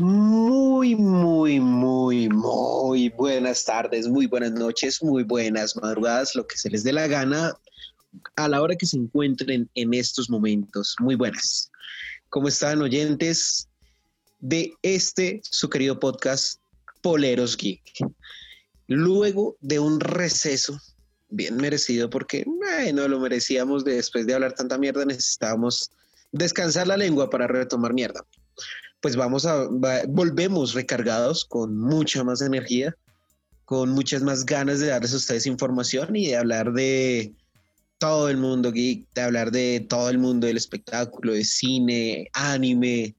Muy, muy, muy, muy buenas tardes, muy buenas noches, muy buenas madrugadas, lo que se les dé la gana a la hora que se encuentren en estos momentos. Muy buenas. ¿Cómo están oyentes de este, su querido podcast, Poleros Geek? Luego de un receso bien merecido, porque no lo merecíamos después de hablar tanta mierda, necesitábamos descansar la lengua para retomar mierda pues vamos a, volvemos recargados con mucha más energía, con muchas más ganas de darles a ustedes información y de hablar de todo el mundo geek, de hablar de todo el mundo del espectáculo, de cine, anime,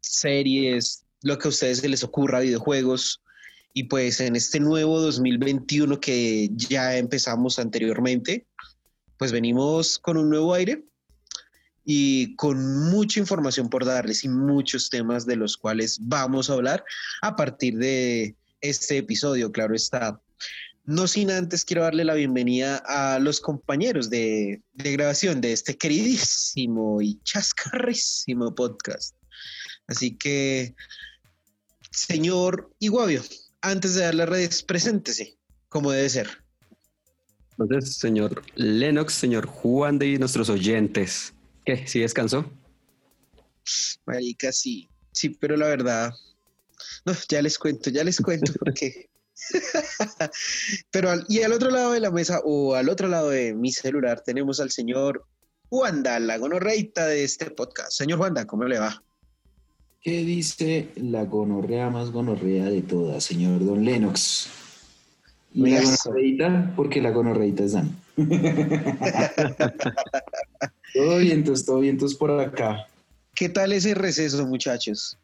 series, lo que a ustedes se les ocurra, videojuegos. Y pues en este nuevo 2021 que ya empezamos anteriormente, pues venimos con un nuevo aire, y con mucha información por darles y muchos temas de los cuales vamos a hablar a partir de este episodio, claro está. No sin antes quiero darle la bienvenida a los compañeros de, grabación de este queridísimo y chascarrísimo podcast. Así que, señor Iguavio, antes de dar las redes, preséntese, como debe ser. Entonces, señor Lennox, señor Juan de nuestros oyentes. ¿Qué? ¿Sí descansó? Marica, sí. Sí, pero la verdad. No, ya les cuento, ya les cuento porque. pero y al otro lado de la mesa o al otro lado de mi celular tenemos al señor Wanda, la gonorreita de este podcast. Señor Wanda, ¿cómo le va? ¿Qué dice la gonorrea más gonorrea de todas, señor Don Lennox? Y la gonorreita, porque la gonorreita es Dan. Todo vientos, todo vientos por acá. ¿Qué tal ese receso, muchachos?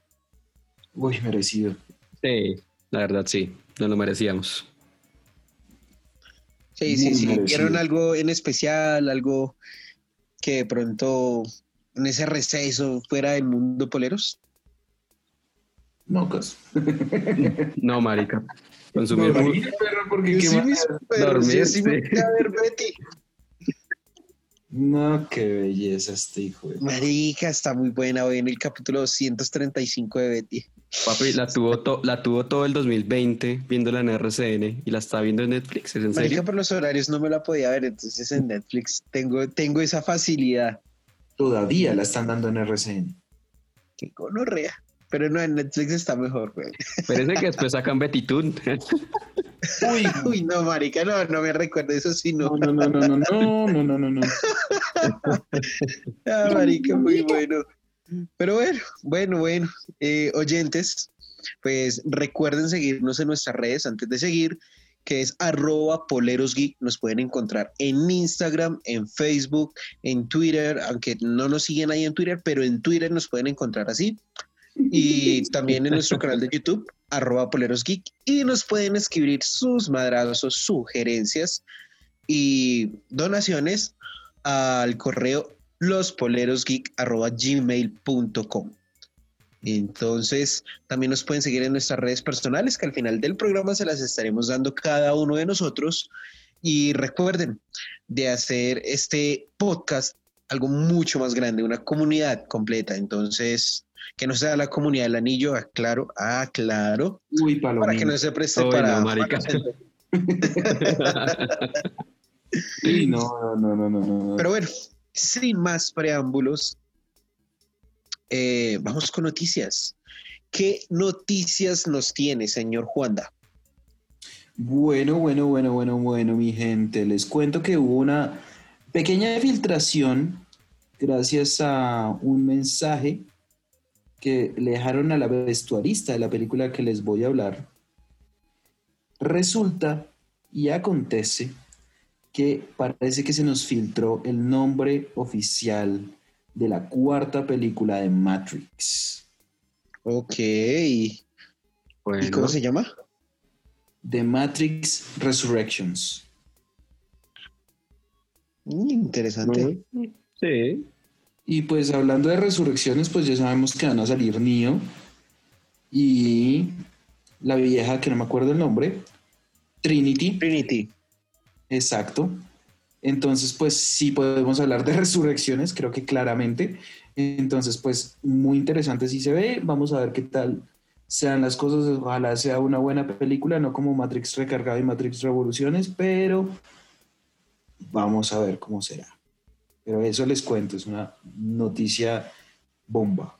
Uy, merecido. Sí, la verdad sí, no lo merecíamos. Sí, sí, sí. ¿Vieron algo en especial, algo que de pronto en ese receso fuera del mundo poleros? No, caso. no, marica. Consumir no, perro, porque qué sí, sí me a ver Betty. No, qué belleza este hijo. De... Marica, está muy buena hoy en el capítulo 235 de Betty. Papi, la tuvo, la tuvo todo el 2020 viéndola en RCN y la está viendo en Netflix, ¿es en Marica, por los horarios no me la podía ver, entonces en Netflix tengo, tengo esa facilidad. Todavía la están dando en RCN. Qué conorrea. Pero no, en Netflix está mejor, güey. Parece que después sacan Betty Toon. Uy, uy, no, marica, no, no me recuerdo eso, sí, no. No, no, no, no, no, no, no, no, no. ah, marica, muy bueno. Pero bueno, bueno, bueno, eh, oyentes, pues recuerden seguirnos en nuestras redes antes de seguir, que es arroba polerosgeek. Nos pueden encontrar en Instagram, en Facebook, en Twitter, aunque no nos siguen ahí en Twitter, pero en Twitter nos pueden encontrar así. Y también en nuestro canal de YouTube, arroba polerosgeek y nos pueden escribir sus madrazos, sugerencias y donaciones al correo lospolerosgeek arroba gmail.com. Entonces, también nos pueden seguir en nuestras redes personales, que al final del programa se las estaremos dando cada uno de nosotros. Y recuerden de hacer este podcast algo mucho más grande, una comunidad completa. Entonces, que no sea la comunidad del anillo, aclaro, aclaro, Uy, para que no se preste para... No, marica. sí, no, no, no, no, no. Pero bueno, sin más preámbulos, eh, vamos con noticias. ¿Qué noticias nos tiene, señor Juanda? Bueno, bueno, bueno, bueno, bueno, mi gente. Les cuento que hubo una pequeña filtración gracias a un mensaje que le dejaron a la vestuarista de la película que les voy a hablar, resulta y acontece que parece que se nos filtró el nombre oficial de la cuarta película de Matrix. Ok. ¿Y cómo se llama? The Matrix Resurrections. Mm, interesante. Sí. Y pues hablando de resurrecciones, pues ya sabemos que van a salir Neo y la vieja que no me acuerdo el nombre, Trinity. Trinity. Exacto. Entonces, pues sí podemos hablar de resurrecciones, creo que claramente. Entonces, pues muy interesante si se ve. Vamos a ver qué tal sean las cosas, ojalá sea una buena película, no como Matrix Recargado y Matrix Revoluciones, pero vamos a ver cómo será. Pero eso les cuento, es una noticia bomba.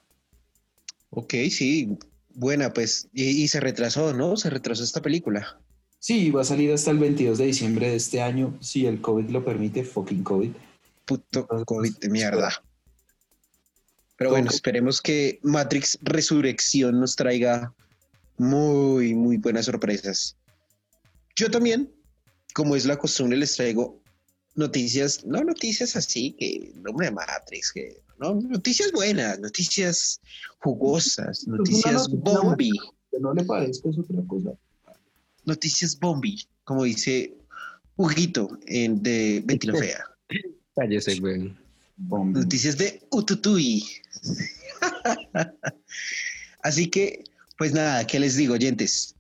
Ok, sí, buena, pues, y, se retrasó, ¿no? Se retrasó esta película. Sí, va a salir hasta el 22 de diciembre de este año, si el COVID lo permite, fucking COVID. Puto COVID de mierda. Pero bueno, esperemos que Matrix Resurrección nos traiga muy, muy buenas sorpresas. Yo también, como es la costumbre, les traigo noticias, no noticias así, que nombre de Matrix, que no, noticias buenas, noticias jugosas, noticias bombi. no le parezca es otra cosa. Noticias bombi, como dice Huguito en de Betty la Fea. Cállese, güey. Noticias de Ututui. Así que, pues nada, ¿qué les digo, oyentes?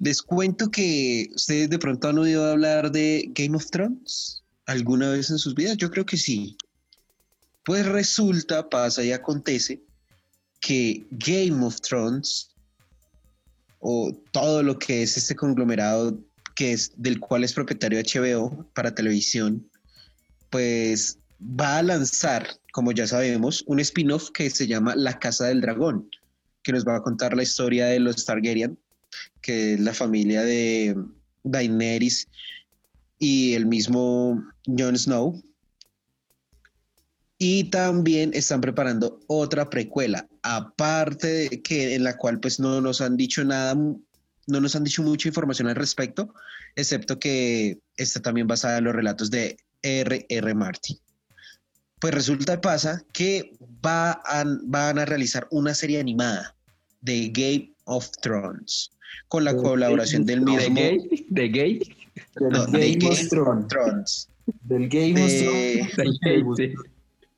Les cuento que ustedes de pronto han oído hablar de Game of Thrones alguna vez en sus vidas. Yo creo que sí. Pues resulta, pasa y acontece que Game of Thrones o todo lo que es este conglomerado que es del cual es propietario HBO para televisión, pues va a lanzar, como ya sabemos, un spin-off que se llama La Casa del Dragón, que nos va a contar la historia de los Targaryen, que es la familia de Daenerys y el mismo Jon Snow. Y también están preparando otra precuela, aparte de que en la cual pues no nos han dicho nada, no nos han dicho mucha información al respecto, excepto que está también basada en los relatos de R.R. Martin. Pues resulta y pasa que va van a realizar una serie animada de Game of Thrones con la colaboración del mismo. ¿De Game? Del Game, of Thrones. Del Game of Thrones.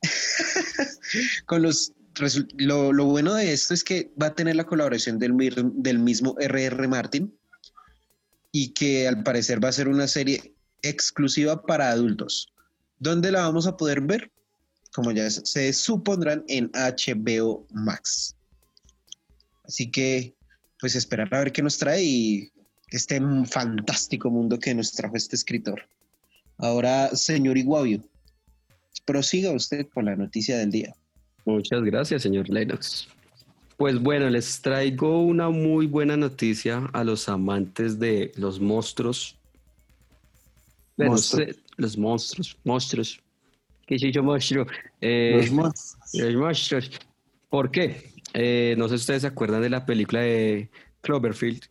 con los lo, lo, bueno de esto es que va a tener la colaboración del, del mismo R.R. Martin y que al parecer va a ser una serie exclusiva para adultos. ¿Dónde la vamos a poder ver? como ya se supondrán en HBO Max. Así que, pues esperar a ver qué nos trae y este fantástico mundo que nos trajo este escritor. Ahora, señor Iguavio, prosiga usted con la noticia del día. Muchas gracias, señor Lennox. Pues bueno, les traigo una muy buena noticia a los amantes de los monstruos. los monstruos, monstruos soy yo monstruo. Eh, los monstruos. Los monstruos. ¿Por qué? Eh, no sé si ustedes se acuerdan de la película de Cloverfield,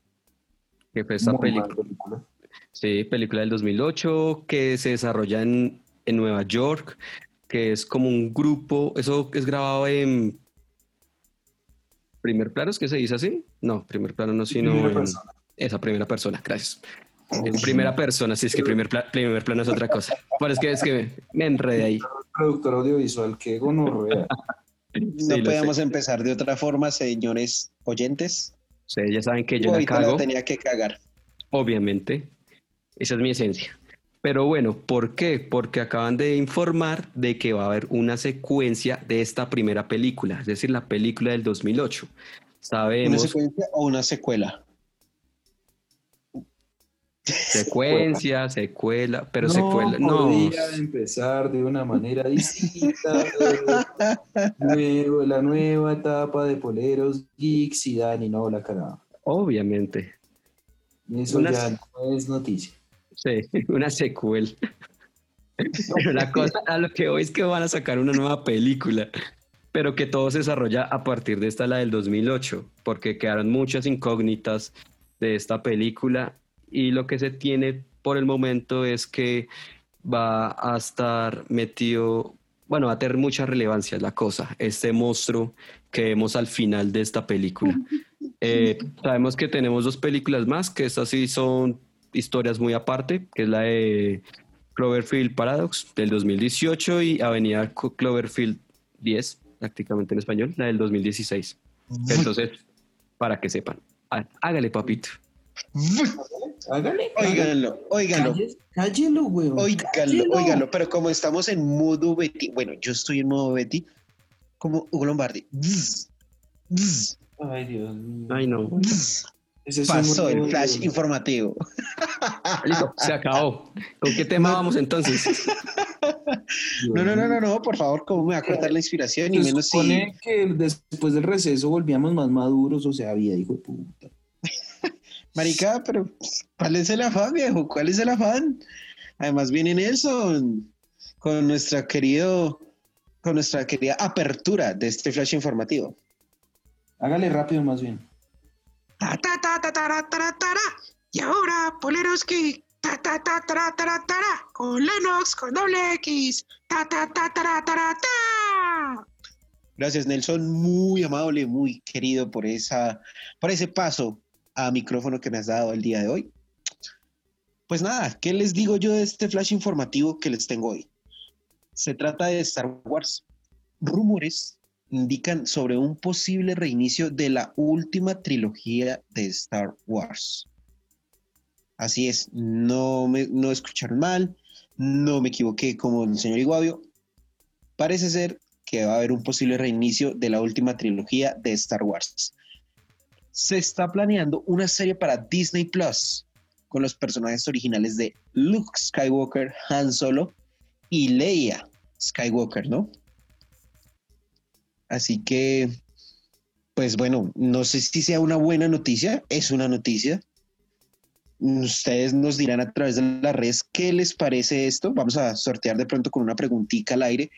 que fue esta película. Sí, película del 2008 que se desarrolla en, en Nueva York, que es como un grupo, eso es grabado en primer plano, ¿es que se dice así? No, primer plano no, sino en esa primera persona, gracias. En primera persona, si es que primer, primer plano es otra cosa. Pero es que, es que me, enredé ahí. Productor audiovisual, qué gonorrea. no podemos empezar de otra forma, señores oyentes. Sí, ya saben que yo la cago. tenía que cagar. Obviamente. Esa es mi esencia. Pero bueno, ¿por qué? Porque acaban de informar de que va a haber una secuencia de esta primera película, es decir, la película del 2008. Sabemos... ¿Una secuencia o una secuela? Secuencia, secuela, pero secuela, no. Podría empezar de una manera distinta. la nueva etapa de poleros, geeks y Dani, no la cagada. Obviamente. Eso ya no es noticia. Sí, una secuela. Pero la cosa a lo que hoy es que van a sacar una nueva película, pero que todo se desarrolla a partir de esta, la del 2008, porque quedaron muchas incógnitas de esta película y lo que se tiene por el momento es que va a estar metido, bueno, va a tener mucha relevancia la cosa, este monstruo que vemos al final de esta película. Eh, sabemos que tenemos dos películas más, que estas sí son historias muy aparte, que es la de Cloverfield Paradox del 2018 y Avenida Cloverfield 10, prácticamente en español, la del 2016. Entonces, para que sepan, hágale papito. Hágale. Óiganlo, óiganlo. Cállelo, güey. Óiganlo, pero como estamos en modo Betty, bueno, yo estoy en modo Betty, como Hugo Lombardi. Ay, Dios mío. Ay, no. Ese es Pasó el flash informativo. Listo, se acabó. ¿Con qué tema vamos entonces? No, no, no, no, no, por favor, ¿cómo me va a cortar la inspiración? Y menos si... que después del receso volvíamos más maduros, o sea, había, hijo de puta. Marica, pero ¿cuál es el afán, viejo? ¿Cuál es el afán? Además viene Nelson con nuestra querido, con nuestra querida apertura de este flash informativo. Hágale rápido más bien. Ta, ta, ta, ta, tara, tara, tara. Y ahora, Poleroski. Ta, ta, ta, tara, tara, tara. Con Lennox, con doble X. Ta, ta, ta, tara, tara, ta. Gracias, Nelson. Muy amable, muy querido por, esa, por ese paso a micrófono que me has dado el día de hoy. Pues nada, ¿qué les digo yo de este flash informativo que les tengo hoy? Se trata de Star Wars. Rumores indican sobre un posible reinicio de la última trilogía de Star Wars. Así es, no me no escucharon mal, no me equivoqué como el señor Iguavio. Parece ser que va a haber un posible reinicio de la última trilogía de Star Wars. Se está planeando una serie para Disney Plus con los personajes originales de Luke Skywalker, Han Solo y Leia Skywalker, ¿no? Así que, pues bueno, no sé si sea una buena noticia, es una noticia. Ustedes nos dirán a través de las redes qué les parece esto. Vamos a sortear de pronto con una preguntita al aire,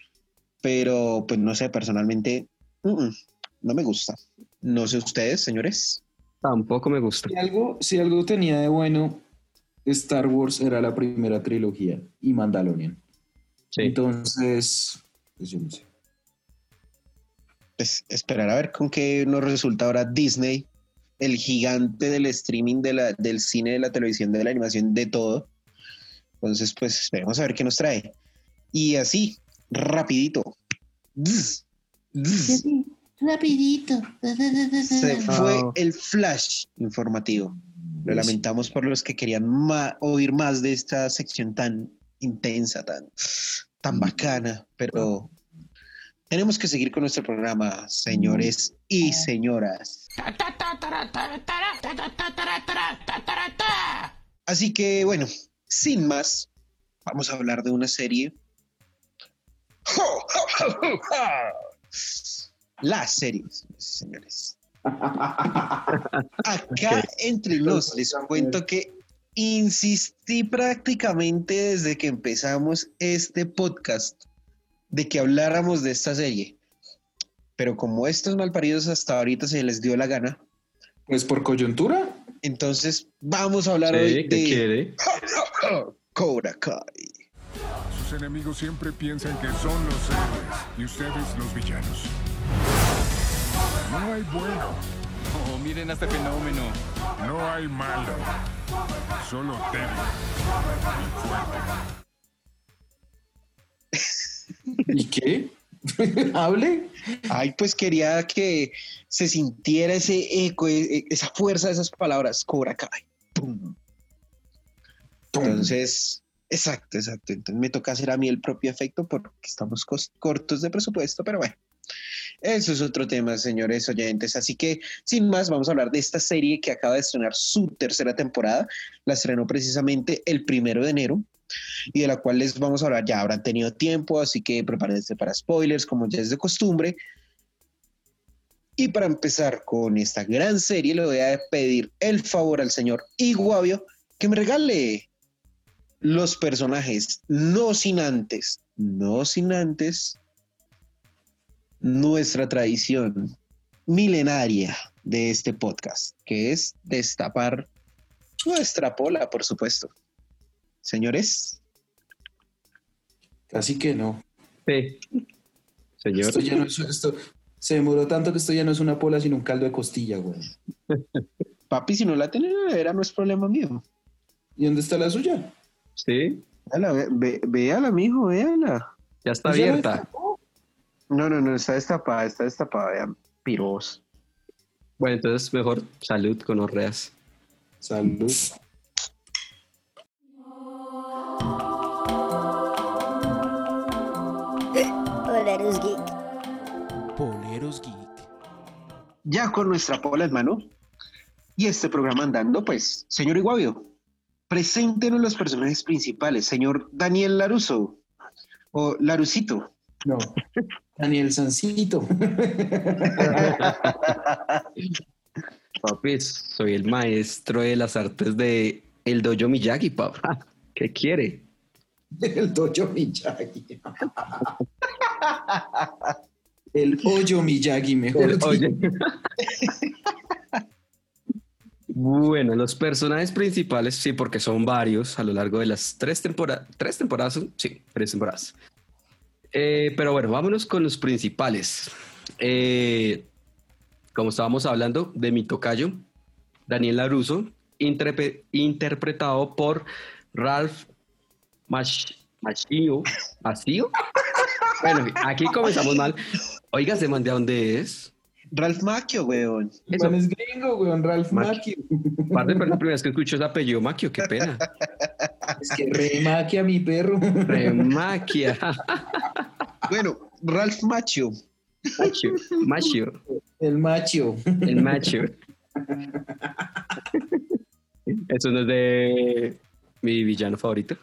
pero pues no sé, personalmente mm, mm, no me gusta. No sé ustedes, señores. Tampoco me gusta. Si algo, si algo tenía de bueno, Star Wars era la primera trilogía y Mandalorian. Sí. Entonces, pues yo no sé. Pues esperar a ver con qué nos resulta ahora Disney, el gigante del streaming, de la, del cine, de la televisión, de la animación, de todo. Entonces, pues esperemos a ver qué nos trae. Y así, rapidito. Zzz, zzz, Rapidito. se fue Ah. el flash informativo. Lo lamentamos por los que querían ma- oír más de esta sección tan intensa, tan, tan bacana, pero tenemos que seguir con nuestro programa, señores y señoras. Así que bueno, sin más, vamos a hablar de una serie. La serie, señores. Acá entre nos les cuento que insistí prácticamente desde que empezamos este podcast de que habláramos de esta serie. Pero como estos malparidos hasta ahorita se les dio la gana, Pues por coyuntura. entonces vamos a hablar Sí, hoy ¿qué de quiere? Cobra Kai. Sus enemigos siempre piensan que son los héroes y ustedes los villanos. No hay bueno, Oh, miren a este fenómeno. no hay malo, solo débil y fuerte. ¿Y qué? ¿Hable? Ay, pues quería que se sintiera ese eco, e- e- esa fuerza de esas palabras, Cobra Kai. Pum. Entonces, exacto, exacto. Entonces me toca hacer a mí el propio efecto porque estamos cortos de presupuesto, pero bueno. Eso es otro tema, señores oyentes. Así que, sin más, vamos a hablar de esta serie que acaba de estrenar su tercera temporada. La estrenó precisamente el primero de enero y de la cual les vamos a hablar. Ya habrán tenido tiempo, así que prepárense para spoilers, como ya es de costumbre. Y para empezar con esta gran serie, le voy a pedir el favor al señor Iguavio que me regale los personajes, no sin antes, no sin antes nuestra tradición milenaria de este podcast, que es destapar nuestra pola, por supuesto. Señores, Casi que no. Sí. Señor. Esto ya no es, esto, se demoró tanto que esto ya no es una pola, sino un caldo de costilla, güey. papi, si no la tiene en la nevera, no es problema mío. ¿Y dónde está la suya? Sí, Véala, ve- ve- véala, mijo, véala. ya está ¿Ya la abierta. No, no, no, está destapada, está destapada, vean, piros. Bueno, entonces mejor salud con orreas. Salud. Poleros Geek. Poleros Geek. ya con nuestra pola en mano y este programa andando, pues, señor Iguavio, preséntenos los personajes principales, señor Daniel Laruso o Larucito. No. Daniel Sancito. Papi, soy el maestro de las artes de el dojo Miyagi, papá. ¿Qué quiere? El Dojo Miyagi. El hoyo Miyagi, mejor. El hoyo. Bueno, los personajes principales, sí, porque son varios a lo largo de las tres temporadas. ¿Tres temporadas? Sí, tres temporadas. Eh, pero bueno, vámonos con los principales. Eh, como estábamos hablando de mi tocayo, Daniel Laruso, interpretado por Ralph Mach- Macchio. ¿Macchio? Bueno, aquí comenzamos mal. Oiga, ¿se mande a dónde es? Ralph Macchio, weón. Eso. Es gringo, weón, Ralph Macchio. Macchio. Parte de la primera vez que escucho ese apellido, Maquio, qué pena. Es que re Macchio a mi perro. Remaquia. Bueno, Ralph Macchio. Macho, macho, El macho. el macho. Eso no es de mi villano favorito.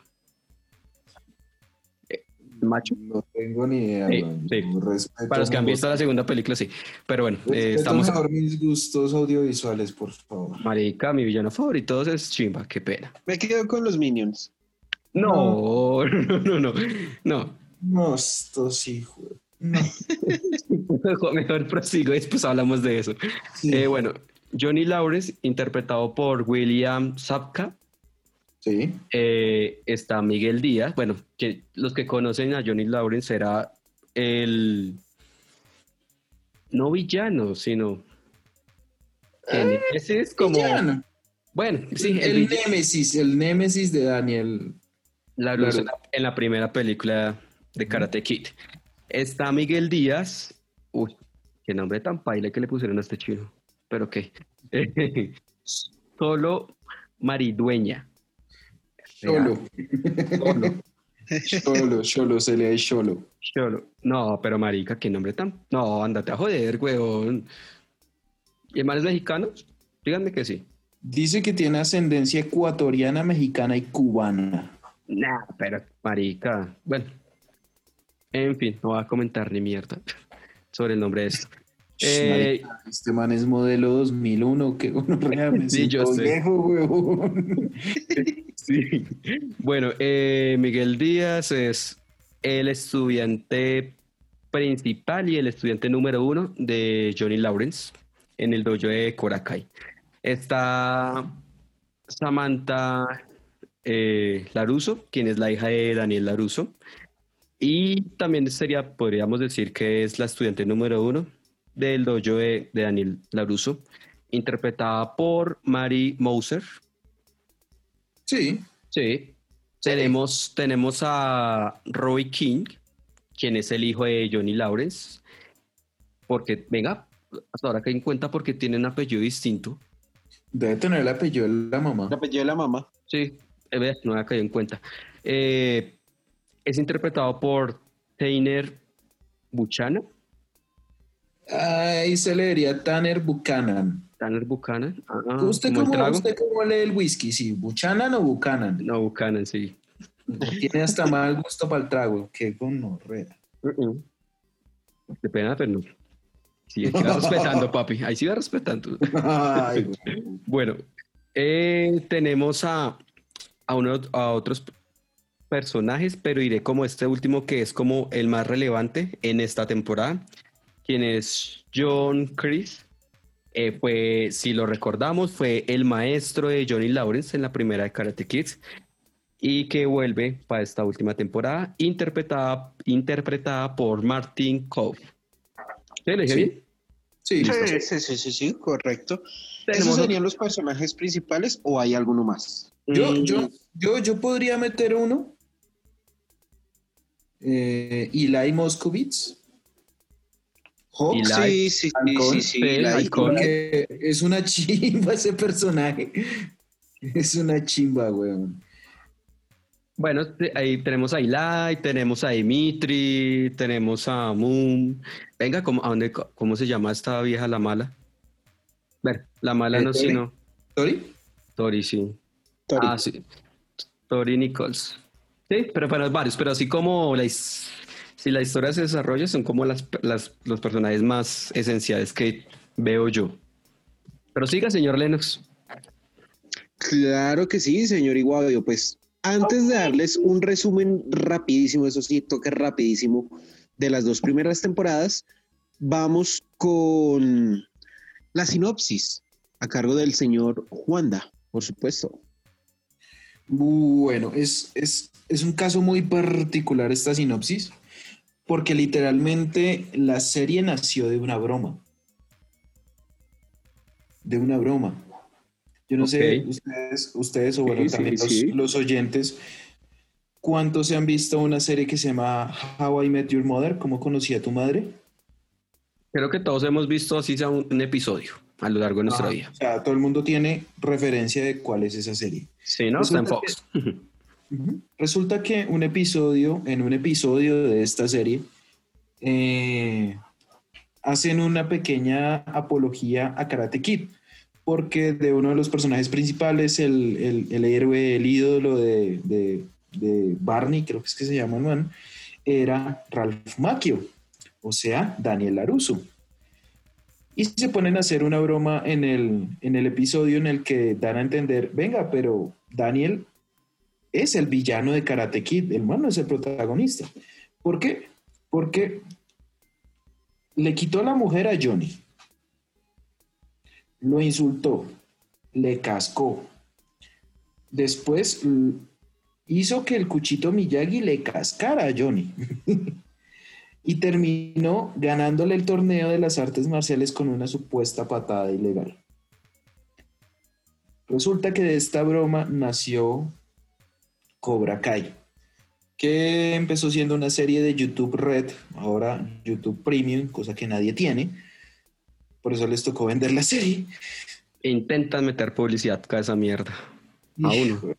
Macho. No tengo ni idea. Sí, weón. sí. Respeto Para los que han visto la segunda película, sí. Pero bueno, eh, estamos. mejor mis gustos audiovisuales, por favor. Marica, mi villano favorito es Chimba, qué pena. Me quedo con los Minions. No, no, no, no. No. No, esto sí, güey. No. Mejor, mejor prosigo, después hablamos de eso. Sí. Eh, bueno, Johnny Lawrence, interpretado por William Sapka. Sí. Eh, está Miguel Díaz. Bueno, que los que conocen a Johnny Lawrence era el no villano, sino que ese es como Villano. bueno, sí, el, némesis, el némesis de Daniel. En, la, en la primera película de Karate Kid. Está Miguel Díaz. Uy, qué nombre tan paila que le pusieron a este chino. Pero qué. Solo Maridueña. Cholo. Solo. Cholo, cholo, se le da cholo. Cholo. No, pero marica, qué nombre tan... No, ándate a joder, weón. ¿Y es mexicano? Díganme que sí. Dice que tiene ascendencia ecuatoriana, mexicana y cubana. Nah, pero marica. Bueno. En fin, no voy a comentar ni mierda sobre el nombre de esto. Eh, este man es modelo 2001, que uno realmente Sí, yo viejo, huevón. Sí. Bueno, eh, Miguel Díaz es el estudiante principal y el estudiante número uno de Johnny Lawrence en el dojo de Korakai. Está Samantha eh, Laruso, quien es la hija de Daniel Laruso. Y también sería, podríamos decir que es la estudiante número uno del dojo de, de Daniel Laruso, interpretada por Mary Moser. Sí, Sí. Tenemos, tenemos a Roy King, quien es el hijo de Johnny Lawrence. Porque, venga, hasta ahora que en cuenta porque tiene un apellido distinto. debe tener el apellido de la mamá. El apellido de la mamá. Sí, no había caído en cuenta. Eh, es interpretado por Tainer Buchanan. Ahí se le diría Tanner Buchanan. Tanner Buchanan. Ah, ¿Usted, como cómo. ¿Usted cómo lee el whisky? ¿Sí? ¿Buchanan o Buchanan? No, Buchanan, sí. Tiene hasta mal gusto para el trago. Qué gonorrea. Uh-uh. Qué pena, pero no. Sí, ahí sí va respetando, papi. Ahí sí va respetando. Ay, güey. Bueno, eh, tenemos a, a, uno, a otros personajes, pero iré como este último que es como el más relevante en esta temporada, quien es John Chris. Eh, fue, si lo recordamos, fue el maestro de Johnny Lawrence en la primera de Karate Kids y que vuelve para esta última temporada, interpretada, interpretada por Martin Cove. ¿Sí, ¿Lo dije Sí. bien? Sí, Sí, sí, sí, sí, sí, correcto. ¿Esos serían los personajes principales o hay alguno más? Yo, Mm, yo, yo, yo podría meter uno. Eh, Eli Moscovitz. Hawk. Sí, sí, sí, Halcón, sí, sí, sí, la- Halcón. porque es una chimba ese personaje. Es una chimba, weón. Bueno, ahí tenemos a Eli, tenemos a Dimitri, tenemos a Moon. Venga, ¿cómo, a dónde- ¿cómo se llama esta vieja la mala? Ver, la mala no, ¿Tori? sí, no. ¿Tori? Tori, sí. Tori. Ah, sí. Tori Nichols. Sí, pero para varios, pero así como la, si la historia se desarrolla, son como las, las- los personajes más esenciales que veo yo. Pero siga, señor Lennox. Claro que sí, señor Iguavio. Pues antes de darles un resumen rapidísimo, eso sí, toque rapidísimo, de las dos primeras temporadas, vamos con la sinopsis a cargo del señor Juanda, por supuesto. Bueno, es, es, es un caso muy particular esta sinopsis, porque literalmente la serie nació de una broma. De una broma. Yo no sé, ustedes, ustedes o bueno, Sí, sí, también los, sí. los oyentes, ¿cuántos se han visto una serie que se llama How I Met Your Mother? ¿Cómo conocí a tu madre? Creo que todos hemos visto así sea un, un episodio a lo largo de nuestra Ajá. vida. O sea, todo el mundo tiene referencia de cuál es esa serie. Sí, ¿no? Está en Resulta Resulta que un episodio, en un episodio de esta serie, eh, hacen una pequeña apología a Karate Kid, porque de uno de los personajes principales, el, el- el héroe, el ídolo de, de- Barney, creo que es que se llama man, era Ralph Macchio, o sea, Daniel LaRusso. Y se ponen a hacer una broma en el, en el episodio en el que dan a entender, venga, pero Daniel es el villano de Karate Kid, el man no es el protagonista. ¿Por qué? Porque le quitó la mujer a Johnny, lo insultó, le cascó, después hizo que el cuchito Miyagi le cascara a Johnny y terminó ganándole el torneo de las artes marciales con una supuesta patada ilegal. Resulta que de esta broma nació Cobra Kai, que empezó siendo una serie de YouTube Red, ahora YouTube Premium, cosa que nadie tiene. Por eso les tocó vender la serie. Intentan meter publicidad a esa mierda. A uno.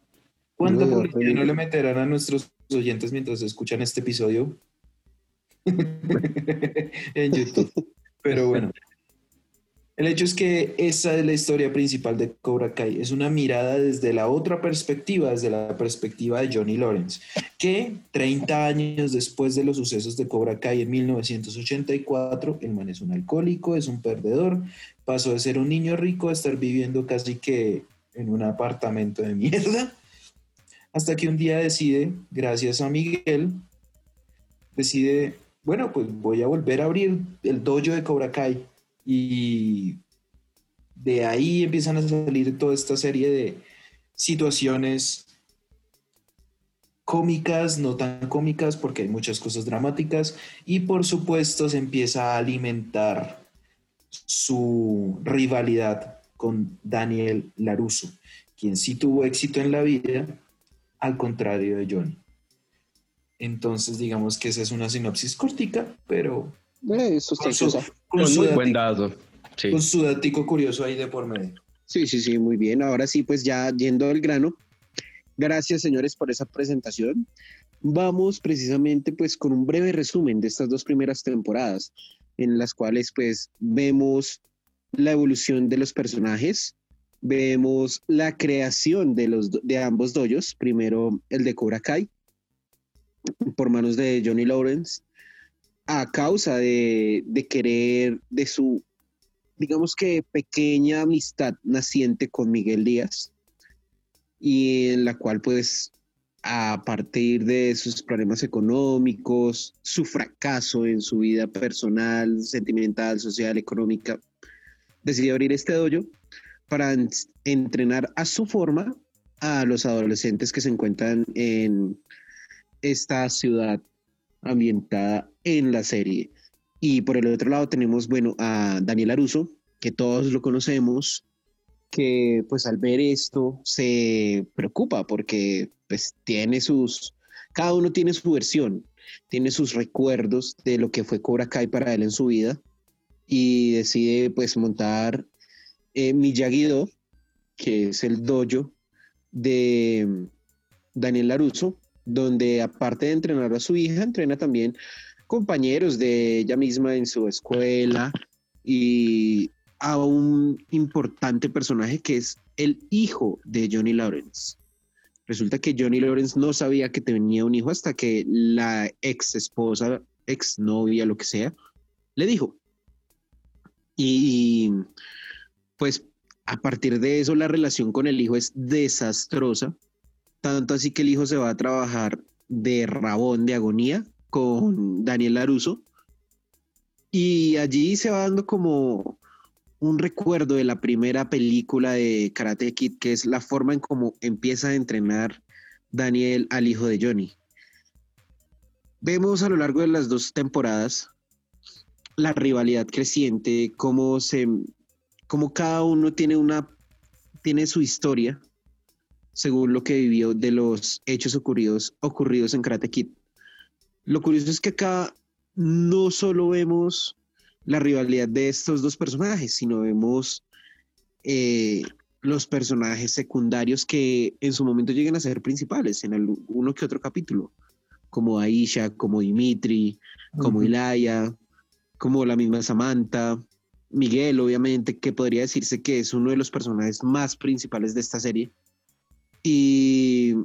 ¿Cuánta No, publicidad no le meterán a nuestros oyentes mientras escuchan este episodio? en YouTube. Pero bueno. El hecho es que esa es la historia principal de Cobra Kai. Es una mirada desde la otra perspectiva, desde la perspectiva de Johnny Lawrence, que 30 años después de los sucesos de Cobra Kai en 1984, el man es un alcohólico, es un perdedor, pasó de ser un niño rico a estar viviendo casi que en un apartamento de mierda, hasta que un día decide, gracias a Miguel, decide, bueno, pues voy a volver a abrir el dojo de Cobra Kai. Y de ahí empiezan a salir toda esta serie de situaciones cómicas, no tan cómicas, porque hay muchas cosas dramáticas, y por supuesto se empieza a alimentar su rivalidad con Daniel Laruso, quien sí tuvo éxito en la vida, al contrario de Johnny. Entonces, digamos que esa es una sinopsis cortica, pero Eh, eso está con su, con Con su muy buen dato. Sí. con su datico curioso ahí de por medio. Sí, sí, sí, muy bien. Ahora sí, pues ya yendo al grano. Gracias, señores, por esa presentación. Vamos precisamente pues con un breve resumen de estas dos primeras temporadas, en las cuales pues vemos la evolución de los personajes, vemos la creación de, los, de ambos doyos, primero el de Cobra Kai, por manos de Johnny Lawrence, a causa de, de querer, de su digamos que pequeña amistad naciente con Miguel Díaz y en la cual pues a partir de sus problemas económicos, su fracaso en su vida personal, sentimental, social, económica, decidió abrir este dojo para en- entrenar a su forma a los adolescentes que se encuentran en esta ciudad ambientada en la serie. Y por el otro lado tenemos, bueno, a Daniel Aruso, que todos lo conocemos, que pues al ver esto se preocupa porque pues tiene sus, cada uno tiene su versión, tiene sus recuerdos de lo que fue Cobra Kai para él en su vida y decide pues montar eh, Miyagi-Do, que es el dojo de Daniel Laruso, donde aparte de entrenar a su hija, entrena también compañeros de ella misma en su escuela y a un importante personaje que es el hijo de Johnny Lawrence. Resulta que Johnny Lawrence no sabía que tenía un hijo hasta que la ex esposa, ex novia, lo que sea, le dijo. Y pues a partir de eso la relación con el hijo es desastrosa, tanto así que el hijo se va a trabajar de rabón de agonía con Daniel Laruso y allí se va dando como un recuerdo de la primera película de Karate Kid, que es la forma en cómo empieza a entrenar Daniel al hijo de Johnny. Vemos a lo largo de las dos temporadas la rivalidad creciente, cómo se, cómo cada uno tiene una, tiene su historia según lo que vivió de los hechos ocurridos, ocurridos en Karate Kid. Lo curioso es que acá no solo vemos la rivalidad de estos dos personajes, sino vemos eh, los personajes secundarios que en su momento llegan a ser principales en uno que otro capítulo, como Aisha, como Dimitri, como Ilaya, como la misma Samantha, Miguel, obviamente, que podría decirse que es uno de los personajes más principales de esta serie. Y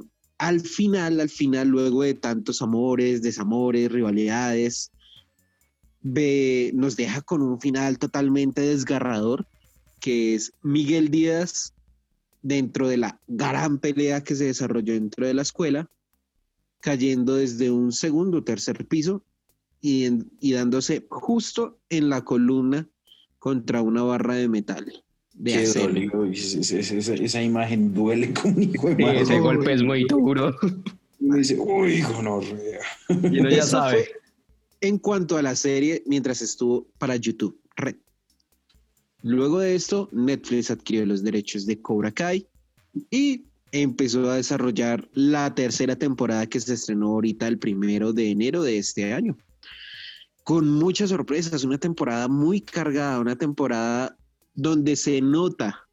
al final, al final, luego de tantos amores, desamores, rivalidades, nos deja con un final totalmente desgarrador, que es Miguel Díaz dentro de la gran pelea que se desarrolló dentro de la escuela, cayendo desde un segundo o tercer piso y, dándose justo en la columna contra una barra de metal. De esa, imagen duele como un hijo de Ese golpe es muy duro. Y me dice, uy, hijo, no, Y uno ya sabe en cuanto a la serie mientras estuvo para YouTube Red. Luego de esto, Netflix adquirió los derechos de Cobra Kai y empezó a desarrollar la tercera temporada que se estrenó ahorita el primero de enero de este año. Con muchas sorpresas, una temporada muy cargada, una temporada donde se nota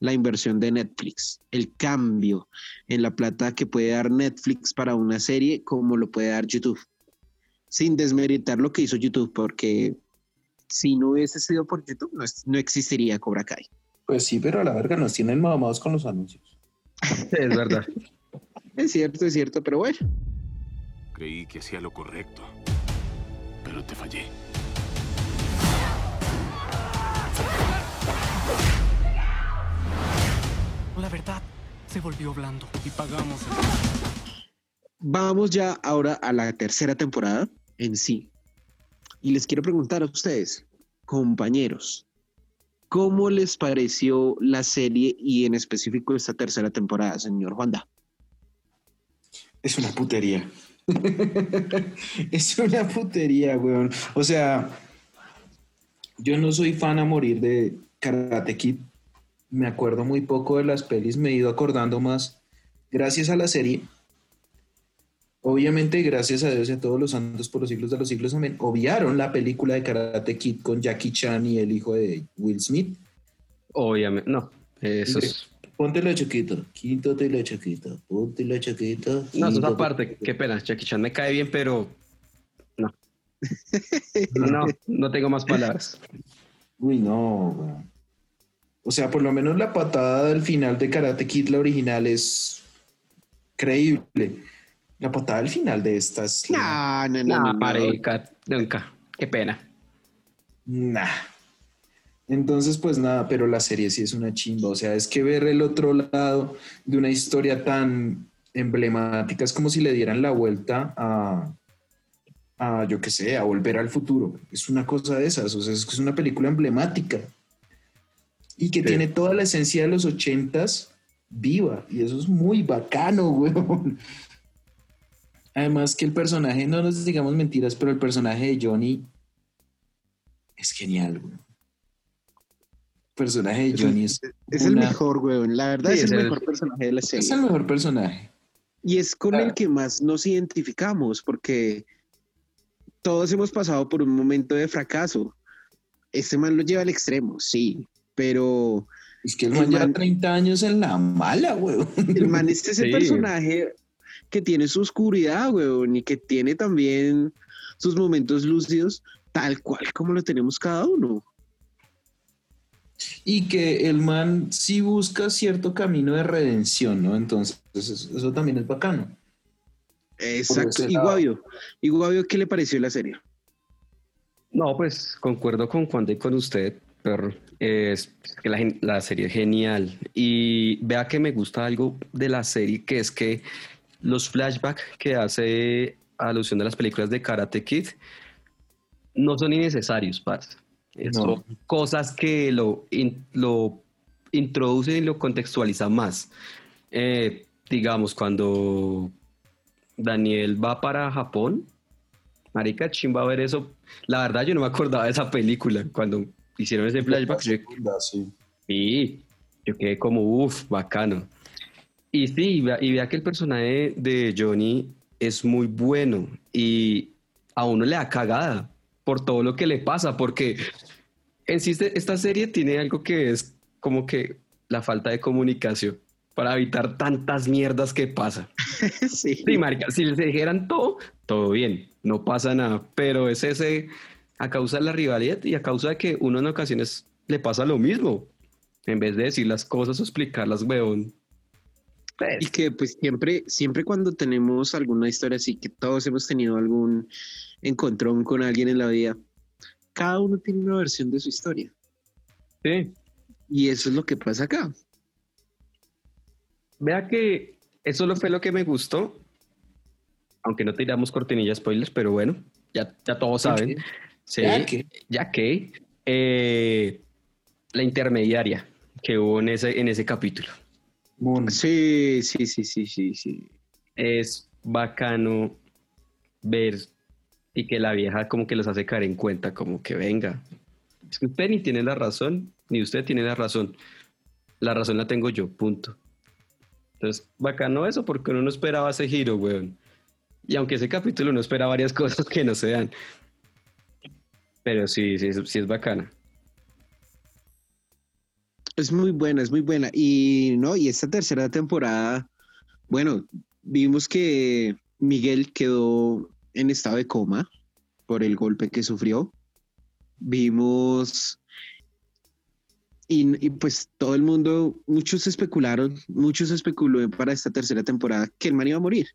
la inversión de Netflix, el cambio en la plata que puede dar Netflix para una serie como lo puede dar YouTube sin desmeritar lo que hizo YouTube, porque si no hubiese sido por YouTube, no, existiría Cobra Kai. Pues sí, pero a la verga nos tienen mamados con los anuncios. es verdad. es cierto, es cierto, pero bueno. Creí que hacía lo correcto, pero te fallé. Verdad se volvió blando y pagamos Vamos ya ahora a la tercera temporada, en sí. Y les quiero preguntar a ustedes, compañeros, ¿cómo les pareció la serie y en específico esta tercera temporada, señor Juanda? Es una putería. es una putería, weón. O sea, yo no soy fan a morir de Karate Kid. Me acuerdo muy poco de las pelis, me he ido acordando más gracias a la serie Obviamente, gracias a Dios y a todos los santos por los siglos de los siglos, amén, obviaron la película de Karate Kid con Jackie Chan y el hijo de Will Smith. Obviamente, no, eso es... Póntelo chiquito, quíntatelo chiquito, póntelo chiquito. No, eso es aparte, qué pena, Jackie Chan me cae bien, pero no. no, no tengo más palabras. Uy, no, O sea, por lo menos la patada del final de Karate Kid, la original, es creíble la patada al final de estas. No, no, no. No, nunca. Qué pena. Nah. Entonces, pues nada, pero la serie sí es una chimba. O sea, es que ver el otro lado de una historia tan emblemática es como si le dieran la vuelta a, a yo qué sé, a volver al futuro. Es una cosa de esas. O sea, es que es una película emblemática y que tiene toda la esencia de los ochentas viva. Y eso es muy bacano, güey. Además que el personaje, no nos digamos mentiras, pero el personaje de Johnny es genial, güey. El personaje de Johnny es... Es, el mejor, güey. La verdad es, el, mejor personaje de la serie. Es el mejor personaje. Y es con el que más nos identificamos, porque todos hemos pasado por un momento de fracaso. Este man lo lleva al extremo, sí, pero... Es que el man, lleva 30 años en la mala, güey. El man es el personaje que tiene su oscuridad, weón, y que tiene también sus momentos lúcidos, tal cual como lo tenemos cada uno. y que el man sí busca cierto camino de redención, ¿no? Entonces, eso, eso también es bacano. Exacto. ese Y. Guavio, y Guavio, ¿qué le pareció la serie? No, pues concuerdo con Juan y con usted, pero es que la, la serie es genial. Y vea que me gusta algo de la serie, que es que los flashbacks que hace alusión de las películas de Karate Kid no son innecesarios, parce. No. Son cosas que lo, in- lo introducen y lo contextualizan más. Eh, digamos, cuando Daniel va para Japón, Marica, chimba ver eso. La verdad, yo no me acordaba de esa película. Cuando hicieron ese flashback, yo, Sí. sí, yo quedé como, uff, bacano. Y sí, y vea, y vea que el personaje de Johnny es muy bueno y a uno le da cagada por todo lo que le pasa, porque en sí este- esta serie tiene algo que es como que la falta de comunicación para evitar tantas mierdas que pasa. sí. Sí, marica, si les dijeran todo, todo bien, no pasa nada, pero es ese a causa de la rivalidad y a causa de que uno en ocasiones le pasa lo mismo. En vez de decir las cosas o explicarlas, weón. Pues, Y que pues siempre, siempre cuando tenemos alguna historia así, que todos hemos tenido algún encontrón con alguien en la vida, cada uno tiene una versión de su historia. sí. Y eso es lo que pasa acá. Vea que eso lo fue lo que me gustó. Aunque no tiramos cortinilla spoilers, pero bueno, ya, ya todos saben. Sí, Ya que- ya que eh, la intermediaria que hubo en ese, en ese capítulo. Moon. Sí, sí, sí, sí, sí, sí. es bacano ver y que la vieja como que los hace caer en cuenta, como que venga. Es que usted ni tiene la razón, ni usted tiene la razón. La razón la tengo yo, punto. Entonces, bacano eso porque uno no esperaba ese giro, weón. Y aunque ese capítulo no espera varias cosas que no se dan. Pero sí, sí, sí es bacana. Es muy buena, es muy buena. Y no, y esta tercera temporada, bueno, vimos que Miguel quedó en estado de coma por el golpe que sufrió. Vimos y, y, pues todo el mundo, muchos especularon, muchos especuló para esta tercera temporada que el man iba a morir,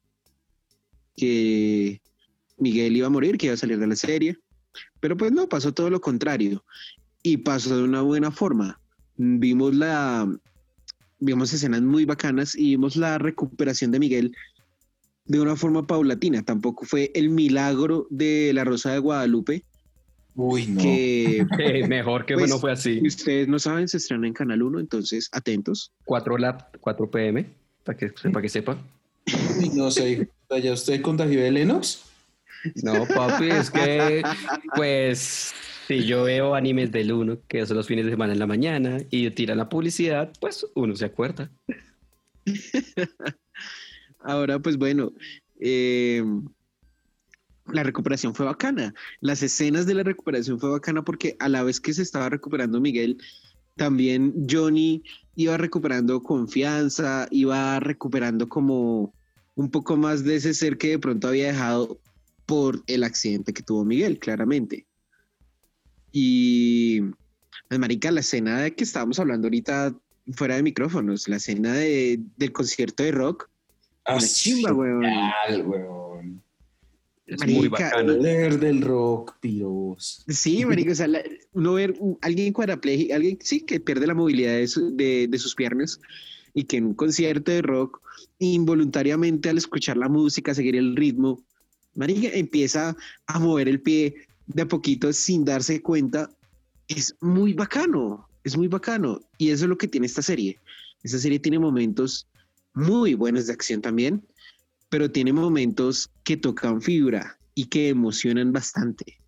que Miguel iba a morir, que iba a salir de la serie, pero pues no, pasó todo lo contrario y pasó de una buena forma. Vimos la, vimos escenas muy bacanas y vimos la recuperación de Miguel de una forma paulatina. Tampoco fue el milagro de la Rosa de Guadalupe. Uy, no. Que Eh, mejor que Pues, no fue así. si ustedes no saben, se estrena en Canal 1, entonces atentos. 4, la, 4 pm, para que, para que sepa. Uy, no sé. ¿Ya usted contagió de Lennox? No, papi, es que, pues, si yo veo animes del 1, que son los fines de semana en la mañana, y tiran la publicidad, pues uno se acuerda. Ahora, pues bueno, eh, la recuperación fue bacana. Las escenas de la recuperación fue bacana porque a la vez que se estaba recuperando Miguel, también Johnny iba recuperando confianza, iba recuperando como un poco más de ese ser que de pronto había dejado por el accidente que tuvo Miguel, claramente. Y, pues, marica, la escena de que estábamos hablando ahorita fuera de micrófonos, la escena de, del concierto de rock, una chimba, weón. genial, weón. Es Marica, muy bacano. Del rock, piros. Sí, marica, o sea, la- uno ver un- alguien cuadrapléjico, alguien sí que pierde la movilidad de, su- de- de sus piernas y que en un concierto de rock, involuntariamente al escuchar la música, seguir el ritmo, marica, empieza a mover el pie de a poquito sin darse cuenta, es muy bacano, es muy bacano. Y eso es lo que tiene esta serie. Esta serie tiene momentos muy buenos de acción también, pero tiene momentos que tocan fibra y que emocionan bastante.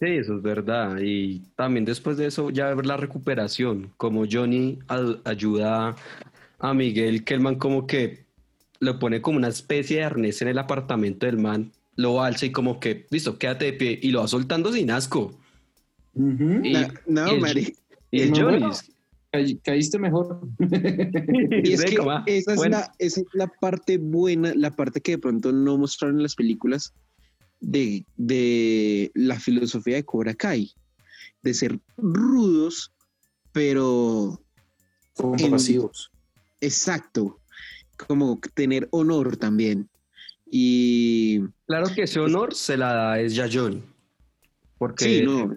Sí, eso es verdad. Y también después de eso, ya ver la recuperación, como Johnny ayuda a Miguel, que el man como que lo pone como una especie de arnés en el apartamento del man, lo alza y como que, listo, quédate de pie, y lo va soltando sin asco. Y, Na- no, y Mari. y Caíste mejor. Y es que esa, es bueno. la, esa es la parte buena, la parte que de pronto no mostraron en las películas de, de la filosofía de Cobra Kai, de ser rudos, pero Compasivos. exacto, como tener honor también. Y Claro que ese honor se la da es ya Johnny. Porque sí, no.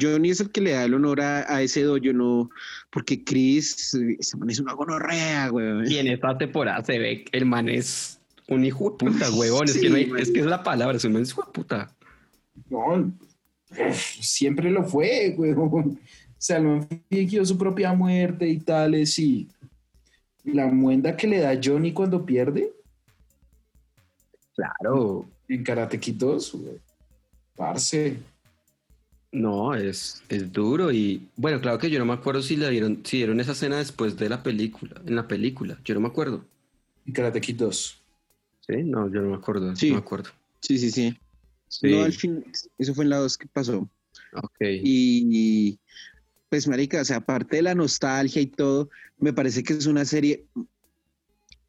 Johnny es el que le da el honor a, a ese dojo, no, porque Chris eh, se man es una gonorrea, güey. y en esta temporada se ve que el man es un hijo de puta, huevón. es, que no hay- man. es que es la palabra, es un hijo de puta. No, siempre lo fue, weón. O sea, man fingió su propia muerte y tales, y la muenda que le da Johnny cuando pierde Claro. en Karate Kid 2, güey. Parce. No, es, es duro y bueno, claro que yo no me acuerdo si le dieron, si dieron esa escena después de la película, en la película, yo no me acuerdo. En Karate Kid 2. Sí, no, yo no me acuerdo, Sí. no me acuerdo. Sí, sí, sí. Sí, No, al fin, eso fue en la 2 que pasó. ok. Y, y, pues, marica, o sea, aparte de la nostalgia y todo, me parece que es una serie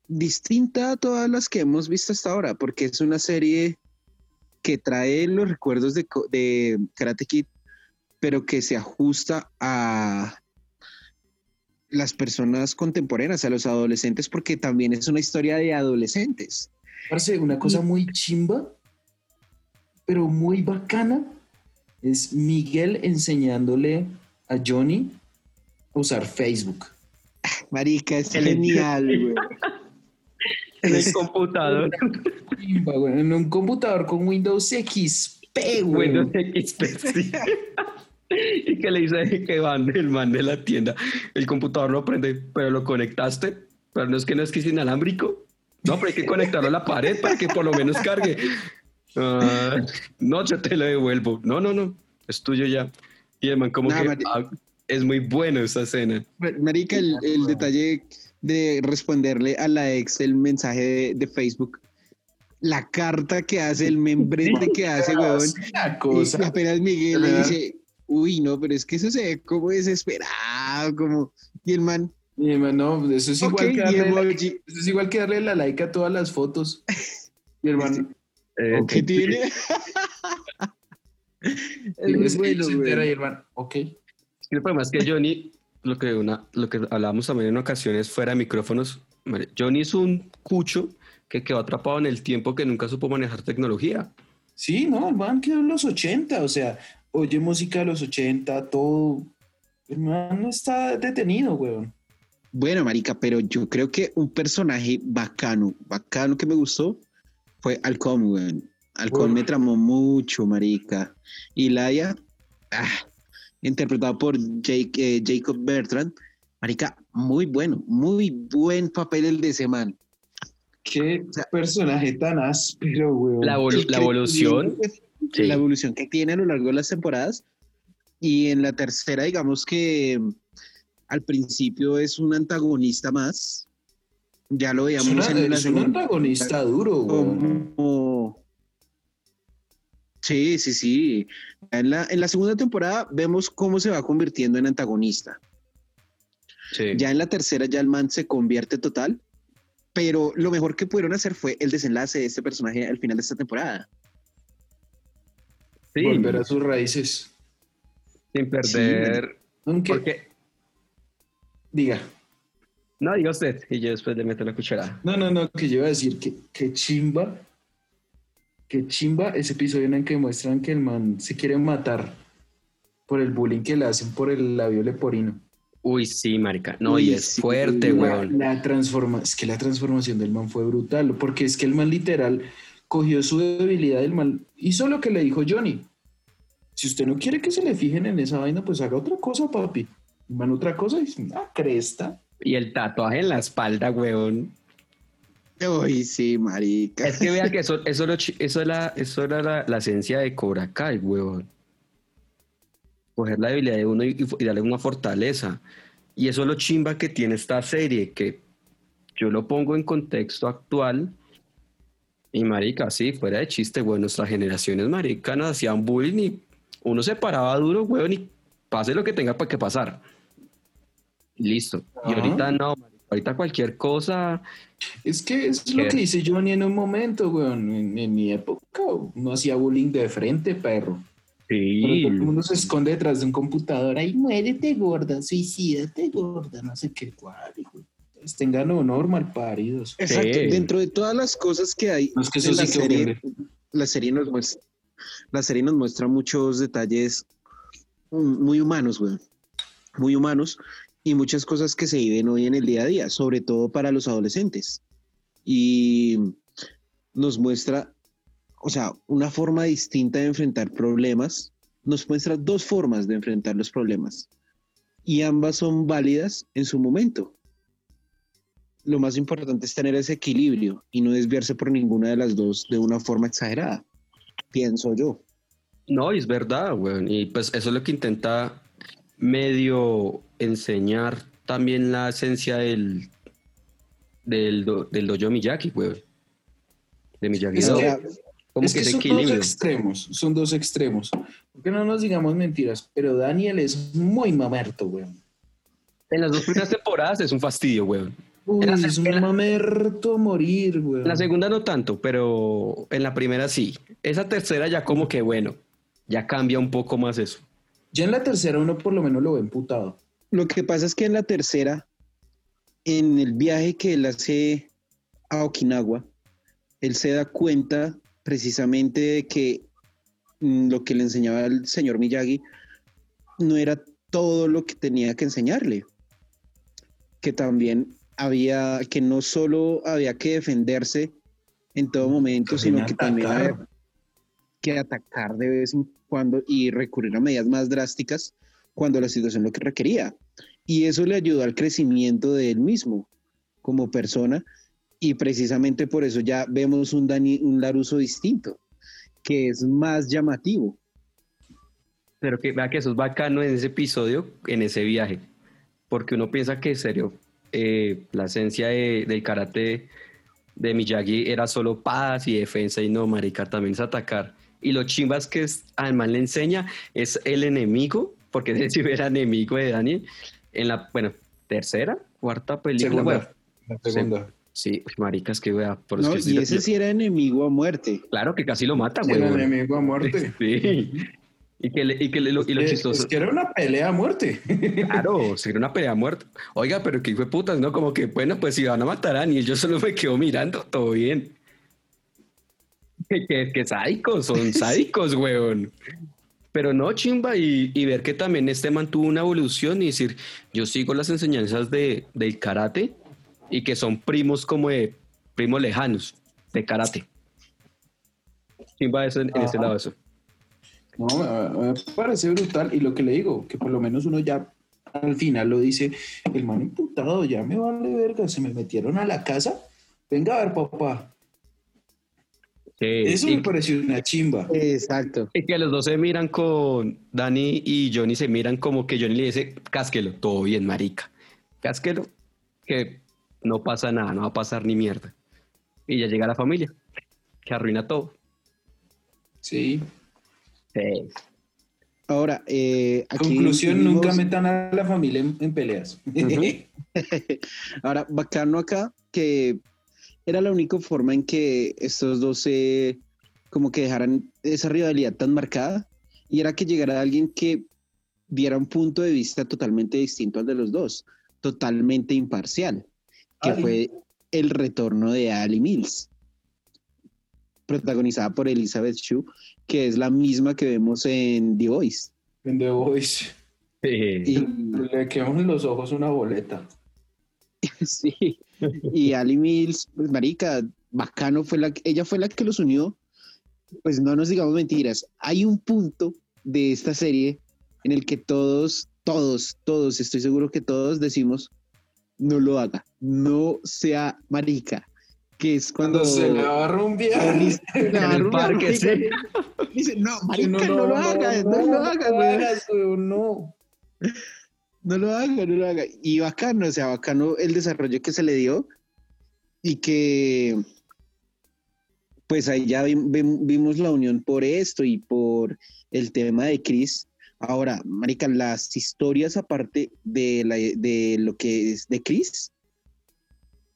distinta a todas las que hemos visto hasta ahora, porque es una serie que trae los recuerdos de, Karate Kid, pero que se ajusta a las personas contemporáneas, a los adolescentes, porque también es una historia de adolescentes. Parce, una cosa muy chimba, pero muy bacana, es Miguel enseñándole a Johnny a usar Facebook. Marica, es El- genial, güey. En el computador, En un computador con Windows XP, güey. Windows XP, sí. Y que le dice que van el man de la tienda, el computador lo prende, pero lo conectaste, pero no es que no es que es inalámbrico. No, pero hay que conectarlo a la pared para que por lo menos cargue. Ah, no, yo te lo devuelvo. No, no, no, es tuyo ya. Y el man como Nah, que ah, es muy bueno esa escena. Marica, el, el detalle de responderle a la ex el mensaje de, de Facebook, la carta que hace, el membrete que hace, weón. Cosa. y apenas Miguel le dice, uy, no, pero es que eso se ve como desesperado, como... Y el man, Y, man, no, eso es, igual ok, que darle eso es igual que darle la like a todas las fotos. Y el man, Eh, ¿qué tiene? es bueno, entera y güey. el man, ok. Es que el problema es que Johnny, lo que, una, lo que hablábamos también en ocasiones fuera de micrófonos, Johnny es un cucho que quedó atrapado en el tiempo que nunca supo manejar tecnología. Sí, no, el man quedó en los 80, o sea, oye música de los 80, todo. El man no está detenido, weón. Bueno, marica, pero yo creo que un personaje bacano, bacano que me gustó fue Alcom, weón. Alcom Uf. me tramó mucho, marica. Y Laia, ah, interpretado por Jake, eh, Jacob Bertrand, marica, muy bueno, muy buen papel el de ese man. Qué O sea, personaje tan áspero, weón. La, evolución. crecimiento que- sí. La evolución que tiene a lo largo de las temporadas. Y en la tercera, digamos que mm, al principio es un antagonista más. Ya lo es, veíamos una- en la es un segunda. antagonista duro, weón. como- Sí, sí, sí. En la, en la segunda temporada vemos cómo se va convirtiendo en antagonista. Sí. Ya en la tercera ya el man se convierte total, pero lo mejor que pudieron hacer fue el desenlace de este personaje al final de esta temporada. Sí, Volver a sus raíces. sin perder. Aunque, Porque, diga, no, diga usted, y yo después le meto la cucharada. no, no, no, que yo iba a decir que, que chimba, que chimba ese episodio en el que muestran que el man se quiere matar por el bullying que le hacen por el labio leporino. Uy, sí, marica. No, Uy, y es sí, fuerte, weón. La transforma, es que la transformación del man fue brutal, porque es que el man literal cogió su debilidad del man, hizo lo que le dijo Johnny. Si usted no quiere que se le fijen en esa vaina, pues haga otra cosa, papi. El man otra cosa y dice, ah, cresta. Y el tatuaje en la espalda, weón. Uy, sí, marica. Es que vea que eso, eso, lo eso, era, eso era la, la esencia de Cobra Kai, weón. Coger la debilidad de uno y, y darle una fortaleza. Y eso es lo chimba que tiene esta serie, que yo lo pongo en contexto actual. Y marica, sí, fuera de chiste, weón, nuestras generaciones, marica, nos hacían bullying y uno se paraba duro, weón, y pase lo que tenga para que pasar. Listo. Y ahorita no, marica, ahorita cualquier cosa, Es que es lo que dice Johnny en un momento, weón. En, en mi época no hacía bullying de frente, perro. Pero Sí. todo el mundo se esconde detrás de un computador. Ay, muérete gorda, suicídate gorda, no sé qué cuál, hijo. Pues tengan honor, malparidos. Exacto. Sí. Dentro de todas las cosas que hay No, es que eso la sí serie, la serie nos muestra, la serie nos muestra muchos detalles mm, muy humanos, güey. Muy humanos y muchas cosas que se viven hoy en el día a día, sobre todo para los adolescentes. Y nos muestra, o sea, una forma distinta de enfrentar problemas. Nos muestra dos formas de enfrentar los problemas. Y ambas son válidas en su momento. Lo más importante es tener ese equilibrio y no desviarse por ninguna de las dos de una forma exagerada, pienso yo. No, es verdad, weón. Y pues eso es lo que intenta medio enseñar también la esencia del, del, do- del dojo Miyagi, weón. De Miyagi. Es que- Como es que que ese son dos extremos, son dos extremos. Porque no nos digamos mentiras, pero Daniel es muy mamerto, weón. En las dos primeras temporadas es un fastidio, weón. Uy, En la es un mamerto morir, weón. En la segunda no tanto, pero en la primera sí. Esa tercera ya como que, bueno, ya cambia un poco más eso. Ya en la tercera uno por lo menos lo ve emputado. Lo que pasa es que en la tercera, en el viaje que él hace a Okinawa, él se da cuenta precisamente de que mm, lo que le enseñaba el señor Miyagi no era todo lo que tenía que enseñarle. Que también había, que no solo había que defenderse en todo momento, sino que también había que atacar de vez en cuando y recurrir a medidas más drásticas cuando la situación lo que requería. Y eso le ayudó al crecimiento de él mismo como persona y precisamente por eso ya vemos un, Dani, Laruso distinto, que es más llamativo. Pero que vea que eso es bacano en ese episodio, en ese viaje. Porque uno piensa que, en serio, eh, la esencia de- del karate de Miyagi era solo paz y defensa, y no, marica, también es atacar. Y lo chimbas que es, además le enseña es el enemigo, porque de hecho era enemigo de Daniel, en la, bueno, tercera, cuarta película. Segunda. bueno, La segunda. sí, maricas, que wea. por ¿no? y ese sí era enemigo a muerte. Claro que casi lo mata, güey. enemigo a muerte. Sí. Y que, le- y que le- lo, y lo Es- chistoso. Es que era una pelea a muerte. Claro, sería una pelea muerta. Oiga, pero que hijo de putas, ¿no? Como que, bueno, pues si van a matar a Daniel, yo solo me quedo mirando, todo bien. Que, que, que sádicos, son sádicos, weón. Pero no, chimba, y, y ver que también este mantuvo una evolución y decir, yo sigo las enseñanzas de, del karate y que son primos como de primos lejanos de karate. Chimba eso en, en ese lado eso. No, me, me parece brutal. Y lo que le digo, que por lo menos uno ya al final lo dice, el man imputado, ya me vale verga, se me metieron a la casa. Venga a ver, papá. Sí, Eso y- me pareció una chimba. Exacto. Y que los dos se miran con Dani y Johnny se miran como que Johnny le dice, cásquelo, todo bien, marica. Cásquelo, que no pasa nada, no va a pasar ni mierda. Y ya llega la familia, que arruina todo. Sí. Sí. Ahora, eh, aquí Conclusión, vimos- nunca metan a la familia en, en peleas. Ahora, bacano acá que era la única forma en que estos dos se como que dejaran esa rivalidad tan marcada y era que llegara alguien que diera un punto de vista totalmente distinto al de los dos, totalmente imparcial, que Ali. fue el retorno de Ali Mills, protagonizada por Elizabeth Shue, que es la misma que vemos en The Voice. En The Voice. Y, Le quedamos en los ojos una boleta. Sí, y Ali Mills, pues marica, bacano fue la, ella fue la que los unió. Pues no nos digamos mentiras, hay un punto de esta serie en el que todos, todos, todos, estoy seguro que todos decimos, no lo haga, no sea marica, que es cuando... Cuando se viaje. Alice se le En el parque, marica y Dice, no, marica, no, lo haga, no, lo haga, güey. hagas, güey, no. No lo haga, no lo haga. Y bacano, o sea, bacano el desarrollo que se le dio y que pues ahí ya vi- vi- vimos la unión por esto y por el tema de Chris. Ahora, marica, las historias aparte de, la, de lo que es de Chris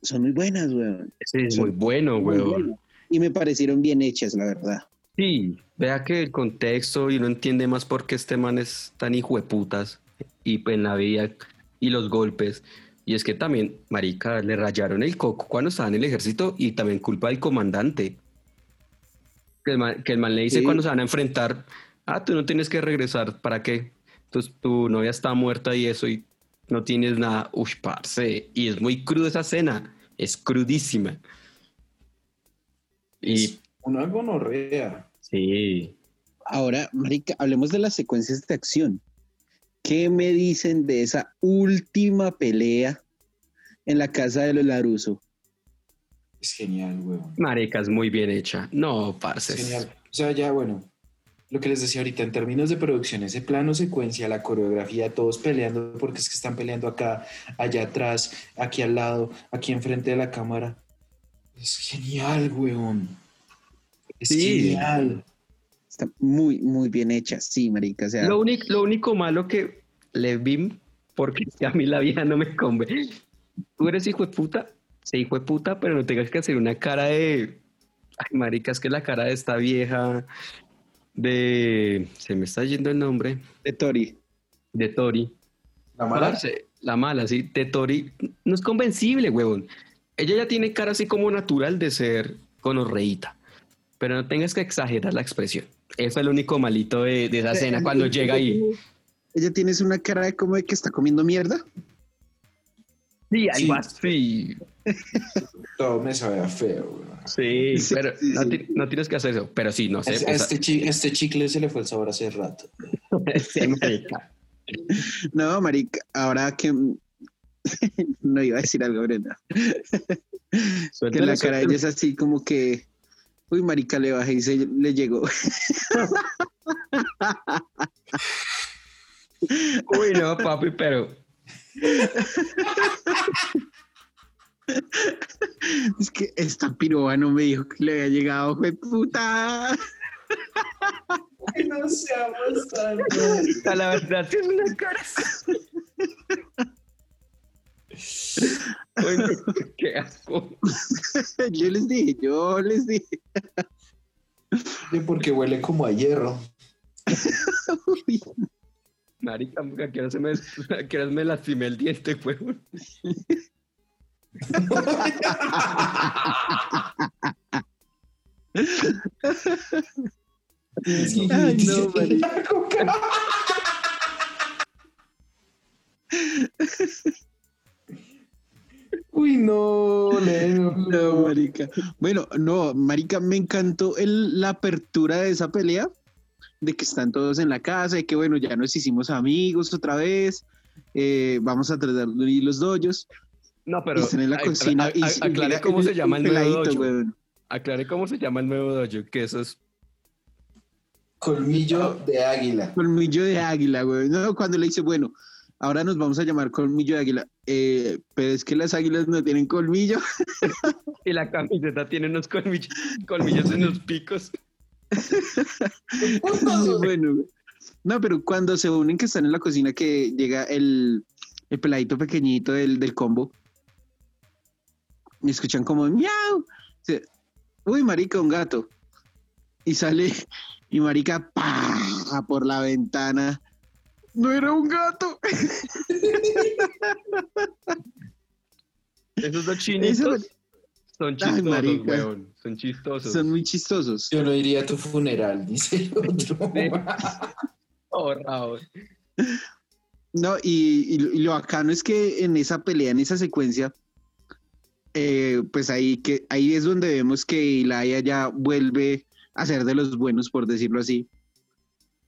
son muy buenas, weón. Es muy bueno, weón. Y me parecieron bien hechas, la verdad. Sí, Vea que el contexto y uno entiende más por qué este man es tan hijo de putas y en la vida y los golpes. Y es que también, marica, le rayaron el coco cuando estaba en el ejército y también culpa del comandante. Que el man, que el man le dice Sí. cuando se van a enfrentar, ah, tú no tienes que regresar, ¿para qué? Entonces tu novia está muerta y eso y no tienes nada. Uy, parce. Y es muy cruda esa escena, es crudísima. Y Una gonorrea. sí, Ahora, Marica, hablemos de las secuencias de acción. ¿Qué me dicen de esa última pelea en la casa de los Laruso? Es genial, weón. marica, es muy bien hecha. No, parce. Es genial. O sea, ya, bueno, lo que les decía ahorita, en términos de producción, ese plano secuencia, la coreografía, todos peleando, porque es que están peleando acá, allá atrás, aquí al lado, aquí enfrente de la cámara. Es genial, weón. Es Sí. genial. Está muy, muy bien hecha, sí, Marica. O sea, Lo, único, lo único malo que le vi, porque a mí la vida no me convence. Tú eres hijo de puta, sí, hijo de puta, pero no tengas que hacer una cara de. Ay, marica, es que la cara de esta vieja de. Se me está yendo el nombre. de Tori. De Tori. La mala. Parce, la mala, sí. De Tori no es convencible, huevón. Ella ya tiene cara así como natural de ser conorreíta. Pero no tengas que exagerar la expresión. Eso es el único malito de, de esa escena cuando llega ahí. Ella tiene una cara de como de que está comiendo mierda. Sí, algo Sí. así. Todo me sabe a feo. Sí, Sí, pero sí, no, sí. ti- no tienes que hacer eso. Pero sí, no sé. Este, chi- este chicle se le fue el sabor hace rato. sí, marica. No, Marica, ahora que. no iba a decir algo, Brenda. Que la cara de ella es así como que. Uy, Marica, le bajé y se le llegó. Uy, no, papi, pero. Es que esta piroba no me dijo que le había llegado, fue puta. no seamos tan A la verdad, es una cara. Uy, qué asco. Yo les dije, yo les dije. porque huele como a hierro. Uy, Marica, ¿a qué hora se me, hora me lastimé el diente, huevón? Que Ay, no, marica. Uy, no, Leo. No, marica. Bueno, no, marica, me encantó el- la apertura de esa pelea, de que están todos en la casa, y que bueno, ya nos hicimos amigos otra vez, eh, vamos a tratar de unir los doyos, No, pero. y están en la cocina. a- y, a- cómo se llama el nuevo dojo. weón. Aclare cómo se llama el nuevo dojo, que eso es. Colmillo de águila. Colmillo de águila, güey. No, cuando le dice, bueno, ahora nos vamos a llamar colmillo de águila, eh, pero es que las águilas no tienen colmillo. Y la camiseta tiene unos colmillos, colmillos en los picos. Sí, bueno, no, pero cuando se unen que están en la cocina que llega el, el peladito pequeñito del, del combo y escuchan como miau. Se- Uy, marica, un gato. Y sale y marica pa por la ventana. No era un gato. Esos dos chinitos son chistosos, weón. Son chistosos. Son muy chistosos. Yo no iría a tu funeral, dice el otro. Oh, Raúl. No, y, y lo- y lo bacano es que en esa pelea, en esa secuencia, eh, pues ahí, que, ahí es donde vemos que Ilaya ya vuelve a ser de los buenos, por decirlo así,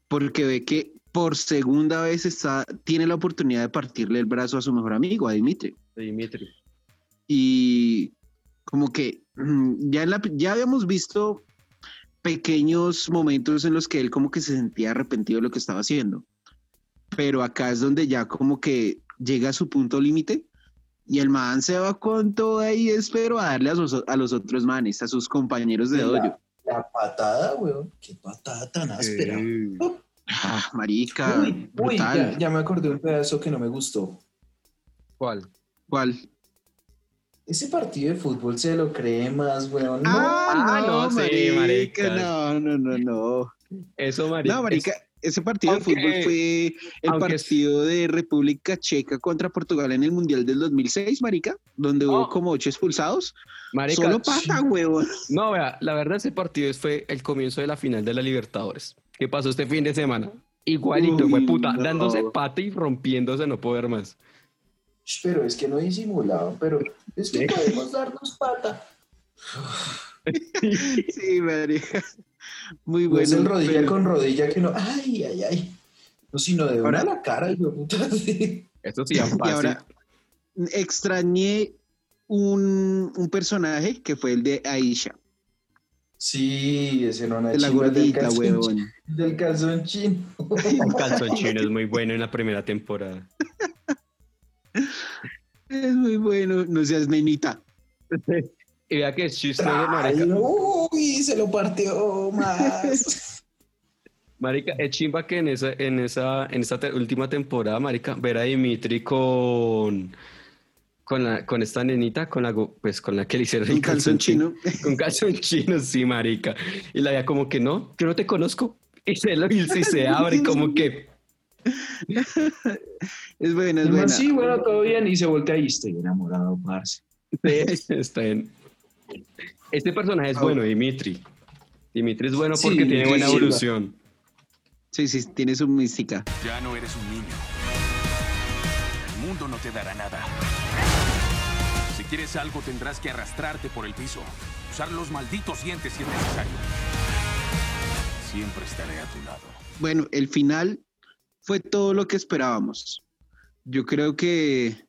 porque ve que por segunda vez está, tiene la oportunidad de partirle el brazo a su mejor amigo, a Dimitri. Dimitri. Y como que mm, ya, la- ya habíamos visto pequeños momentos en los que él como que se sentía arrepentido de lo que estaba haciendo. Pero acá es donde ya como que llega a su punto límite y el man se va con todo ahí, espero, a darle a, sus- a los otros manes, a sus compañeros de dojo. La patada, weón. Qué patada tan áspera. Ah, marica, Uy, uy, brutal. ya, ya me acordé de un pedazo que no me gustó. ¿Cuál? ¿Cuál? Ese partido de fútbol se lo cree más, weón. No, Ah, Ah, no, no, sí, marica, marica. no, no, no, no. Eso, marica. No, marica, ese partido Aunque- de fútbol fue el partido de República Checa contra Portugal en el Mundial del 2006, marica, donde hubo Oh. como ocho expulsados. Marica, Solo pasa, huevón. No, vea, la verdad ese partido fue el comienzo de la final de la Libertadores. ¿Qué pasó este fin de semana? Igualito, Uy, fue puta, no. dándose pata y rompiéndose no poder más. Pero es que no disimulado, pero es que podemos darnos pata. Sí, marica. Muy No bueno. es el rodilla pero- con rodilla que no. Ay, ay, ay. No, sino de una Ahora- a la cara, hijo de puta. sí. Eso sí, es Y fácil. ahora extrañé un, un personaje que fue el de Aisha, Sí, ese no una de la gordita, huevón. Del calzón chino. Un calzón chino es muy bueno en la primera temporada. Es muy bueno, no seas nenita. Y vea que es chistoso, Ay, marica. uy, se lo partió más. Marica, es chimba que en esa, en esa, en esta te- última temporada, marica, ver a Dimitri con, con la, con esta nenita, con la, pues con la que le hicieron el calzón chino. Con calzón chino, sí, marica. Y la veía como que no, yo no te conozco. Y se lo y se abre como que Es buena, es buena. Sí, bueno, todo bien. Y se voltea y estoy enamorado, parce. está bien. Este personaje es bueno, Dimitri. Dimitri es bueno Sí, porque tiene buena sí, evolución. Sí, sí, tiene su mística. Ya no eres un niño. El mundo no te dará nada. Si quieres algo, tendrás que arrastrarte por el piso. Usar los malditos dientes si es necesario. Siempre estaré a tu lado. Bueno, el final fue todo lo que esperábamos. Yo creo que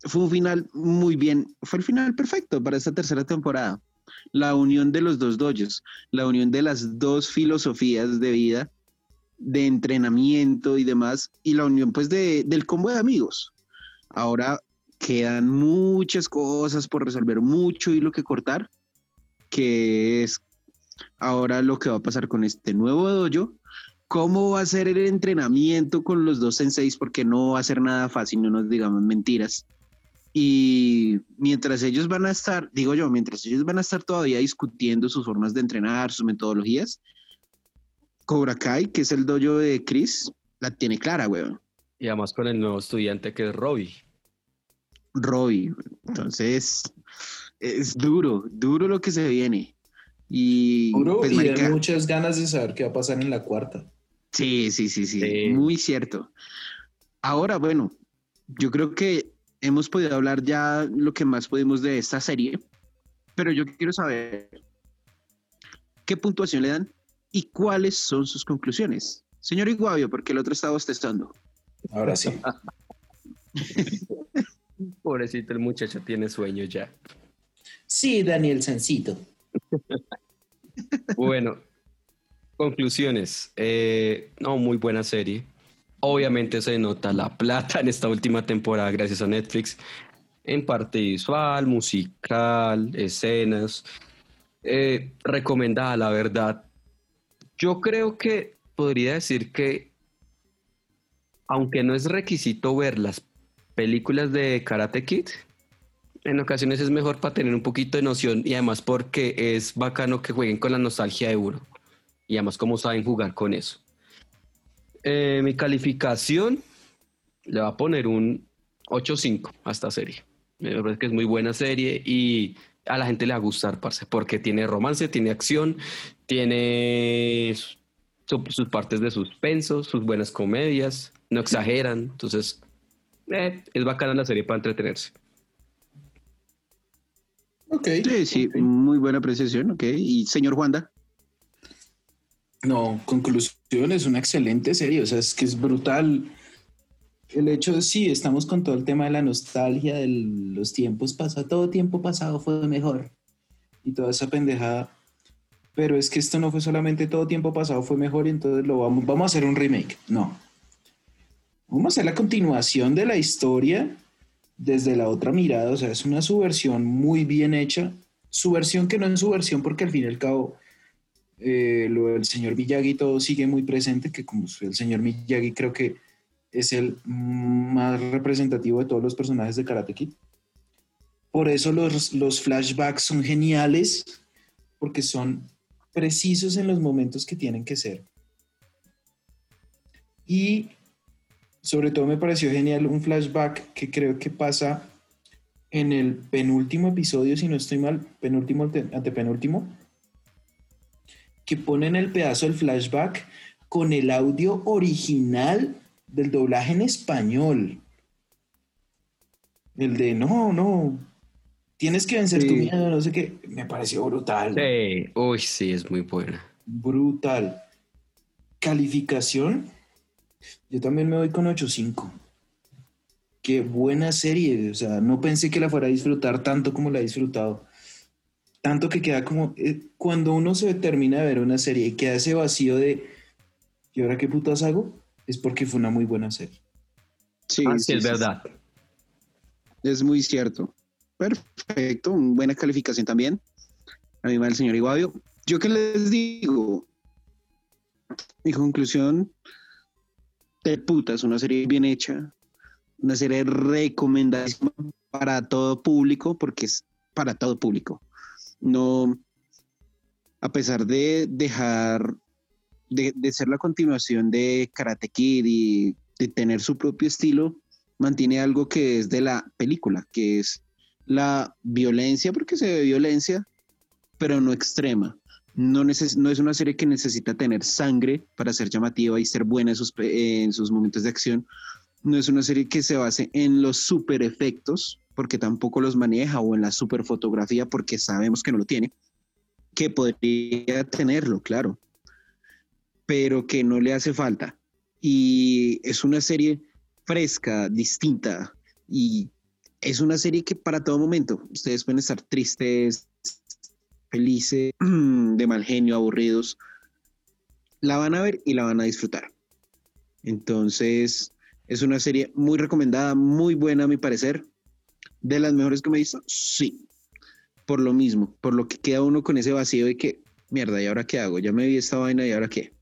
fue un final muy bien, fue el final perfecto para esta tercera temporada. La unión de los dos dojos, la unión de las dos filosofías de vida, de entrenamiento y demás, y la unión pues de, del combo de amigos. Ahora quedan muchas cosas por resolver, mucho hilo que cortar, que es ahora lo que va a pasar con este nuevo dojo, cómo va a ser el entrenamiento con los dos senseis, porque no va a ser nada fácil, no nos digamos mentiras. Y mientras ellos van a estar, digo yo, mientras ellos van a estar todavía discutiendo sus formas de entrenar, sus metodologías, Cobra Kai, que es el dojo de Chris, la tiene clara, weón. Y además con el nuevo estudiante que es Robbie. Robbie. Entonces, es duro, duro lo que se viene. Y Duro pues, y marica, muchas ganas de saber qué va a pasar en la cuarta. Sí, sí, sí, sí, Sí. muy cierto. Ahora, bueno, yo creo que hemos podido hablar ya lo que más podemos de esta serie, pero yo quiero saber qué puntuación le dan y cuáles son sus conclusiones. Señor Iguavio, porque el otro está bostezando. Ahora sí. Pobrecito, el muchacho tiene sueño ya. Sí, Daniel Sencito. Bueno, conclusiones. Eh, no, muy buena serie. Obviamente se nota la plata en esta última temporada gracias a Netflix. En parte visual, musical, escenas. Eh, recomendada, la verdad. Yo creo que podría decir que, aunque no es requisito ver las películas de Karate Kid, en ocasiones es mejor para tener un poquito de noción y además porque es bacano que jueguen con la nostalgia de uno y además cómo saben jugar con eso. Eh, mi calificación le va a poner un 8.5 a esta serie. Me parece que es muy buena serie y a la gente le va a gustar, parce, porque tiene romance, tiene acción, tiene su- sus partes de suspenso, sus buenas comedias, no exageran, entonces eh, es bacana la serie para entretenerse. Ok. Sí, sí, muy buena apreciación, ok. Y señor Juanda, No, conclusión, es una excelente serie, o sea, es que es brutal. El hecho de sí, estamos con todo el tema de la nostalgia, de los tiempos pasados, todo tiempo pasado fue mejor y toda esa pendejada. Pero es que esto no fue solamente todo tiempo pasado fue mejor y entonces lo vamos, vamos a hacer un remake. No. Vamos a hacer la continuación de la historia desde la otra mirada, o sea, es una subversión muy bien hecha. Subversión que no es subversión porque al fin y al cabo eh, lo del señor Miyagi todo sigue muy presente, que como el señor Miyagi creo que es el más representativo de todos los personajes de Karate Kid. Por eso los, los flashbacks son geniales, porque son precisos en los momentos que tienen que ser. Y sobre todo me pareció genial un flashback que creo que pasa en el penúltimo episodio, si no estoy mal, penúltimo, antepenúltimo, que ponen el pedazo del flashback con el audio original del doblaje en español. El de no, no, tienes que vencer tu miedo, no sé qué. Me pareció brutal. Sí, uy, sí, es muy buena. Brutal. Calificación, yo también me voy con 8.5. Qué buena serie, o sea, no pensé que la fuera a disfrutar tanto como la he disfrutado. Tanto que queda como, eh, cuando uno se termina de ver una serie y queda ese vacío de, ¿y ahora qué putas hago? Es porque fue una muy buena serie. Sí, ah, sí, es verdad. Es muy cierto. Perfecto, buena calificación también. A mí el señor Iguavio. Yo qué les digo, mi conclusión de putas, una serie bien hecha, una serie recomendadísima para todo público, porque es para todo público. No, a pesar de dejar, de, de ser la continuación de Karate Kid y de tener su propio estilo, mantiene algo que es de la película, que es la violencia, porque se ve violencia, pero no extrema. No, no es una serie que necesita tener sangre para ser llamativa y ser buena en sus, en sus momentos de acción. No es una serie que se base en los super efectos, porque tampoco los maneja, o en la super fotografía, porque sabemos que no lo tiene, que podría tenerlo, claro, pero que no le hace falta. Y es una serie fresca, distinta, y es una serie que para todo momento, ustedes pueden estar tristes, felices, de mal genio, aburridos, la van a ver y la van a disfrutar. Entonces, es una serie muy recomendada, muy buena a mi parecer. De las mejores que me he visto, sí. Por lo mismo, por lo que queda uno con ese vacío de que, mierda, ¿y ahora qué hago? Ya me vi esta vaina y ahora qué.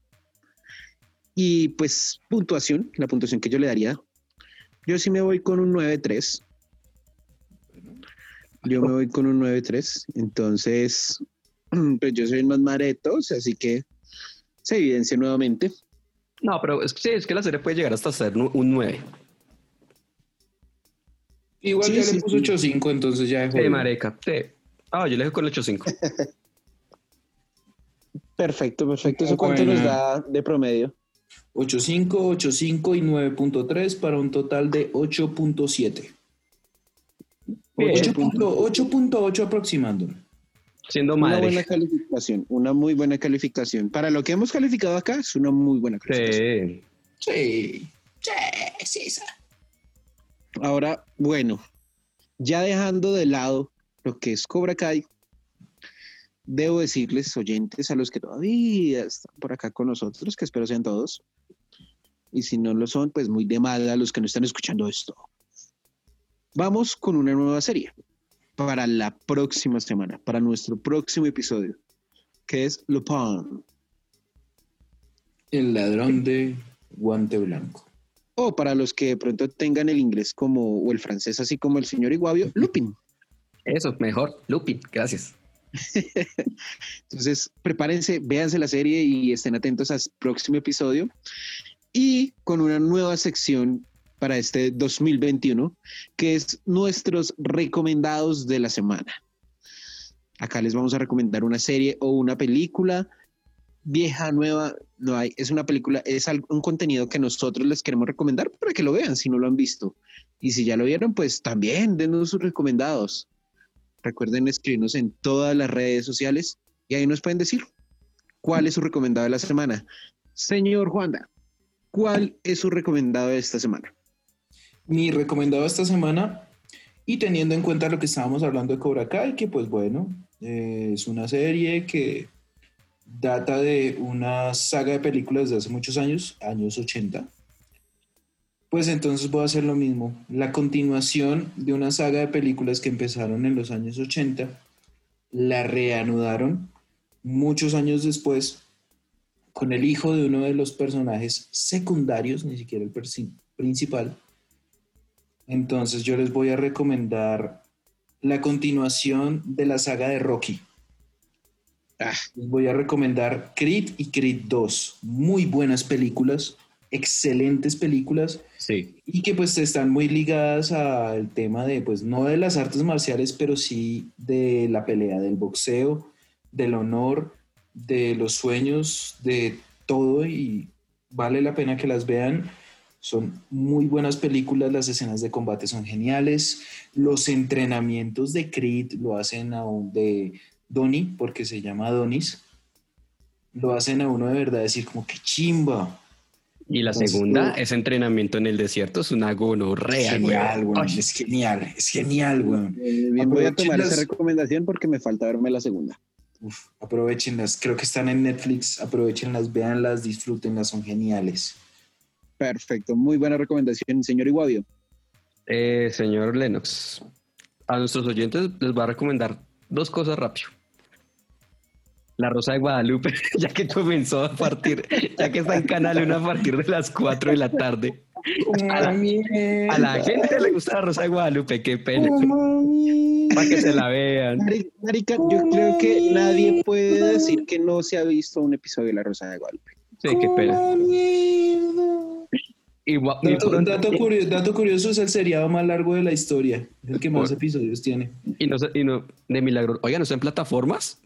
Y pues puntuación, la puntuación que yo le daría, yo sí me voy con un 9-3. Yo me voy con un 9-3. Entonces, pues yo soy el más maretos, así que se evidencia nuevamente. No, pero es, sí, es que la serie puede llegar hasta ser un 9. Igual ya le puso 8.5, entonces ya dejó. Sí, mareca. Sí. Ah, yo le dejo con 8.5. perfecto, perfecto. ¿Eso cuánto nos da de promedio? 8.5, 8.5 y 9.3 para un total de 8.7. 8.8 aproximando. Siendo madre. Una buena calificación, una muy buena calificación. Para lo que hemos calificado acá, es una muy buena calificación. Sí. Sí, sí, sí. Ahora, bueno, ya dejando de lado lo que es Cobra Kai, debo decirles, oyentes, a los que todavía están por acá con nosotros, que espero sean todos, y si no lo son, pues muy de mal a los que no están escuchando esto. Vamos con una nueva serie para la próxima semana, para nuestro próximo episodio, que es Lupin. El ladrón de guante blanco. O para los que de pronto tengan el inglés como, o el francés así como el señor Iguavio, Lupin. Eso, mejor, Lupin, gracias. Entonces, prepárense, véanse la serie y estén atentos al próximo episodio. Y con una nueva sección para este 2021, que es nuestros recomendados de la semana. Acá les vamos a recomendar una serie o una película vieja, nueva, no hay, es una película, es un contenido que nosotros les queremos recomendar para que lo vean si no lo han visto. Y si ya lo vieron, pues también denos sus recomendados. Recuerden escribirnos en todas las redes sociales y ahí nos pueden decir cuál es su recomendado de la semana. Señor Juanda, ¿cuál es su recomendado de esta semana? Mi recomendado esta semana y teniendo en cuenta lo que estábamos hablando de Cobra Kai, que pues bueno, eh, es una serie que data de una saga de películas de hace muchos años, años 80. Pues entonces voy a hacer lo mismo. La continuación de una saga de películas que empezaron en los años 80, la reanudaron muchos años después con el hijo de uno de los personajes secundarios, ni siquiera el principal, entonces yo les voy a recomendar la continuación de la saga de Rocky. Ah, Les voy a recomendar Creed y Creed 2. Muy buenas películas, excelentes películas Sí. y que pues están muy ligadas al tema de, pues no de las artes marciales, pero sí de la pelea, del boxeo, del honor, de los sueños, de todo y vale la pena que las vean. Son muy buenas películas, las escenas de combate son geniales, los entrenamientos de Creed lo hacen aún de Donnie, porque se llama Donis, lo hacen a uno de verdad decir como que chimba, Y la Entonces, segunda, uh, ese entrenamiento en el desierto es una gonorrea, güey. genial, güey, Ay, es genial, es genial, güey. eh, bien, voy a tomar esa recomendación porque me falta verme la segunda. Uf, aprovechenlas, creo que están en Netflix, aprovechenlas, véanlas, disfrútenlas, son geniales. Perfecto, muy buena recomendación, señor Iguavio. Eh, señor Lennox, a nuestros oyentes les voy a recomendar dos cosas rápido. La Rosa de Guadalupe, ya que comenzó a partir, ya que está en Canal 1 a partir de las 4 de la tarde. A la, a la gente le gusta la Rosa de Guadalupe, qué pena. Para que se la vean. Mari- Marica, yo creo que nadie puede decir que no se ha visto un episodio de La Rosa de Guadalupe. Sí, qué pena. Y Dato, pronto- dato curio- dato curioso, es el seriado más largo de la historia, es el que más Por- episodios tiene. y no, sé- y no- de milagro. Oigan, ¿no está en plataformas?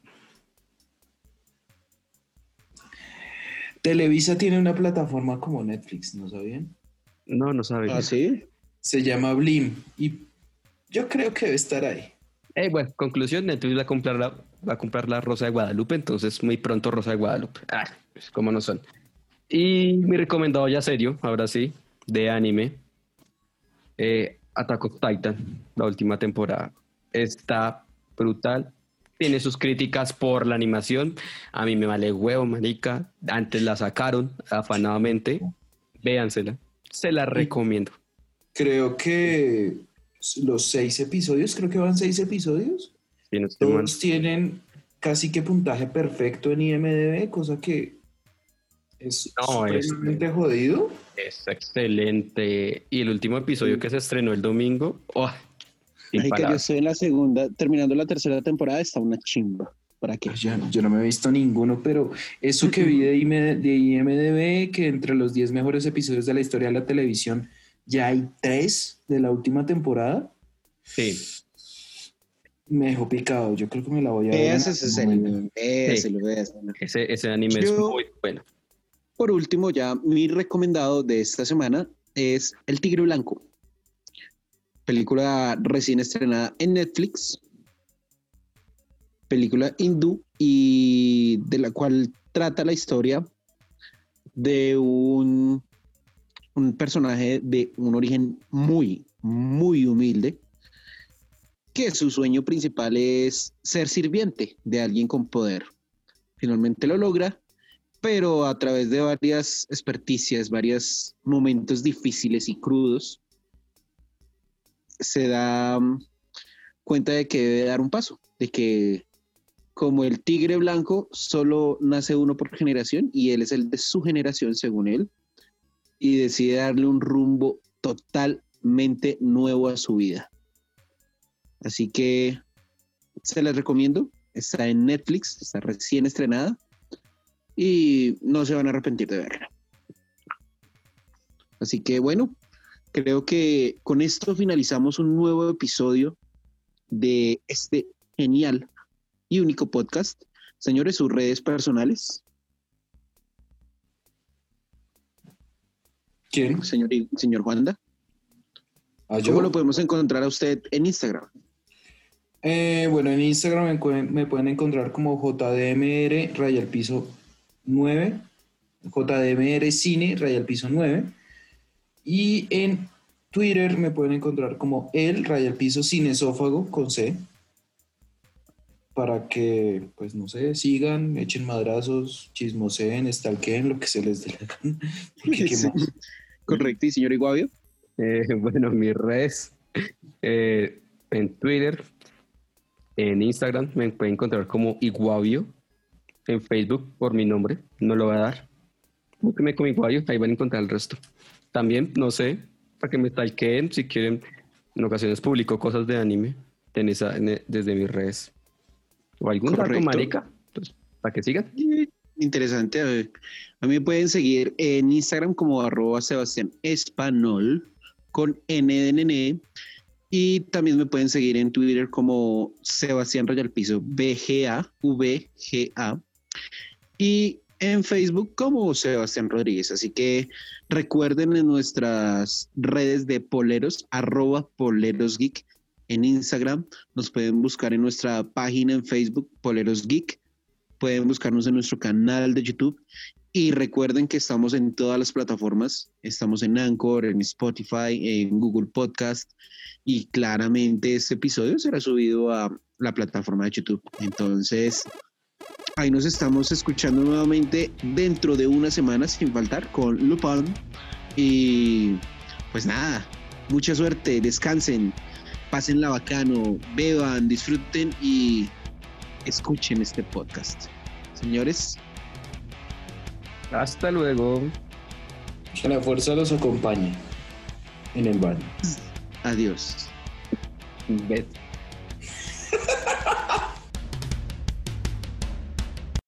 Televisa tiene una plataforma como Netflix, ¿no sabían? No, no sabe. ¿Ah, sí? Se llama Blim y yo creo que debe estar ahí. Eh, bueno, conclusión, Netflix va a comprar la, va a comprar la Rosa de Guadalupe, entonces muy pronto Rosa de Guadalupe. Ah, pues como no son. Y mi recomendado ya serio, ahora sí, de anime, eh, Attack Titan, la última temporada. Está brutal. Tiene sus críticas por la animación. A mí me vale huevo, marica. Antes la sacaron afanadamente. Véansela. Se la recomiendo. Creo que los seis episodios, creo que van seis episodios, no todos tienen casi que puntaje perfecto en IMDB, cosa que es No, es- jodido. Es excelente. Y el último episodio que se estrenó el domingo, ¡oh! Marica, yo imparable. estoy en la segunda, terminando la tercera temporada, está una chimba. ¿Para qué? Yo, yo no me he visto ninguno, pero eso que vi de, IM de IMDB, que entre los 10 mejores episodios de la historia de la televisión ya hay tres de la última temporada, Sí, me dejó picado. Yo creo que me la voy a ver. ese algún momento. anime, ese, ese anime es Yo- muy bueno. Por último, ya mi recomendado de esta semana es El Tigre Blanco. Película recién estrenada en Netflix. Película hindú y de la cual trata la historia de un, un personaje de un origen muy, muy humilde, que su sueño principal es ser sirviente de alguien con poder. Finalmente lo logra pero a través de varias experticias, varios momentos difíciles y crudos, se da mm, cuenta de que debe dar un paso, de que como el tigre blanco solo nace uno por generación y él es el de su generación según él, y decide darle un rumbo totalmente nuevo a su vida. Así que se les recomiendo, está en Netflix, está recién estrenada y no se van a arrepentir de verla. Así que bueno, creo que con esto finalizamos un nuevo episodio de este genial y único podcast. Señores, sus redes personales. ¿Quién? Señor, señor Juanda, ¿Ah? ¿cómo lo podemos encontrar a usted en Instagram? Eh, bueno, en Instagram me pueden, me pueden encontrar como JDMR raya al piso 9, JDMR Cine raya al piso 9. Y en Twitter me pueden encontrar como el raya al piso cinesófago con C. Para que, pues no sé, sigan, echen madrazos, chismoseen, stalkeen, lo que se les dé la gana. Porque, ¿qué Sí. Correcto, y señor Iguavio. Eh, bueno, mis redes eh, en Twitter, en Instagram me pueden encontrar como Iguavio, en Facebook por mi nombre, no lo voy a dar. Búsquenme como Iguavio, ahí van a encontrar el resto. También, no sé, para que me stalkeen, si quieren, en ocasiones publico cosas de anime en esa- en- desde mis redes. ¿O algún Correcto. marica? Entonces, para que sigan. Interesante. A mí me pueden seguir en Instagram como arroba Sebastián Espanol con N de nene. Y también me pueden seguir en Twitter como Sebastián Royal Piso, BGA, VGA. Y en Facebook como Sebastián Rodríguez. Así que recuerden en nuestras redes de poleros, arroba poleros geek en Instagram. Nos pueden buscar en nuestra página en Facebook, Poleros Geek. Pueden buscarnos en nuestro canal de YouTube. Y recuerden que estamos en todas las plataformas. Estamos en Anchor, en Spotify, en Google Podcast. Y claramente este episodio será subido a la plataforma de YouTube. Entonces, ahí nos estamos escuchando nuevamente dentro de una semana sin faltar con Lupin. Y pues nada, mucha suerte, descansen, pásenla bacano, beban, disfruten y escuchen este podcast. Señores, Hasta luego. Que la fuerza los acompañe en el baño. adiós. Bet.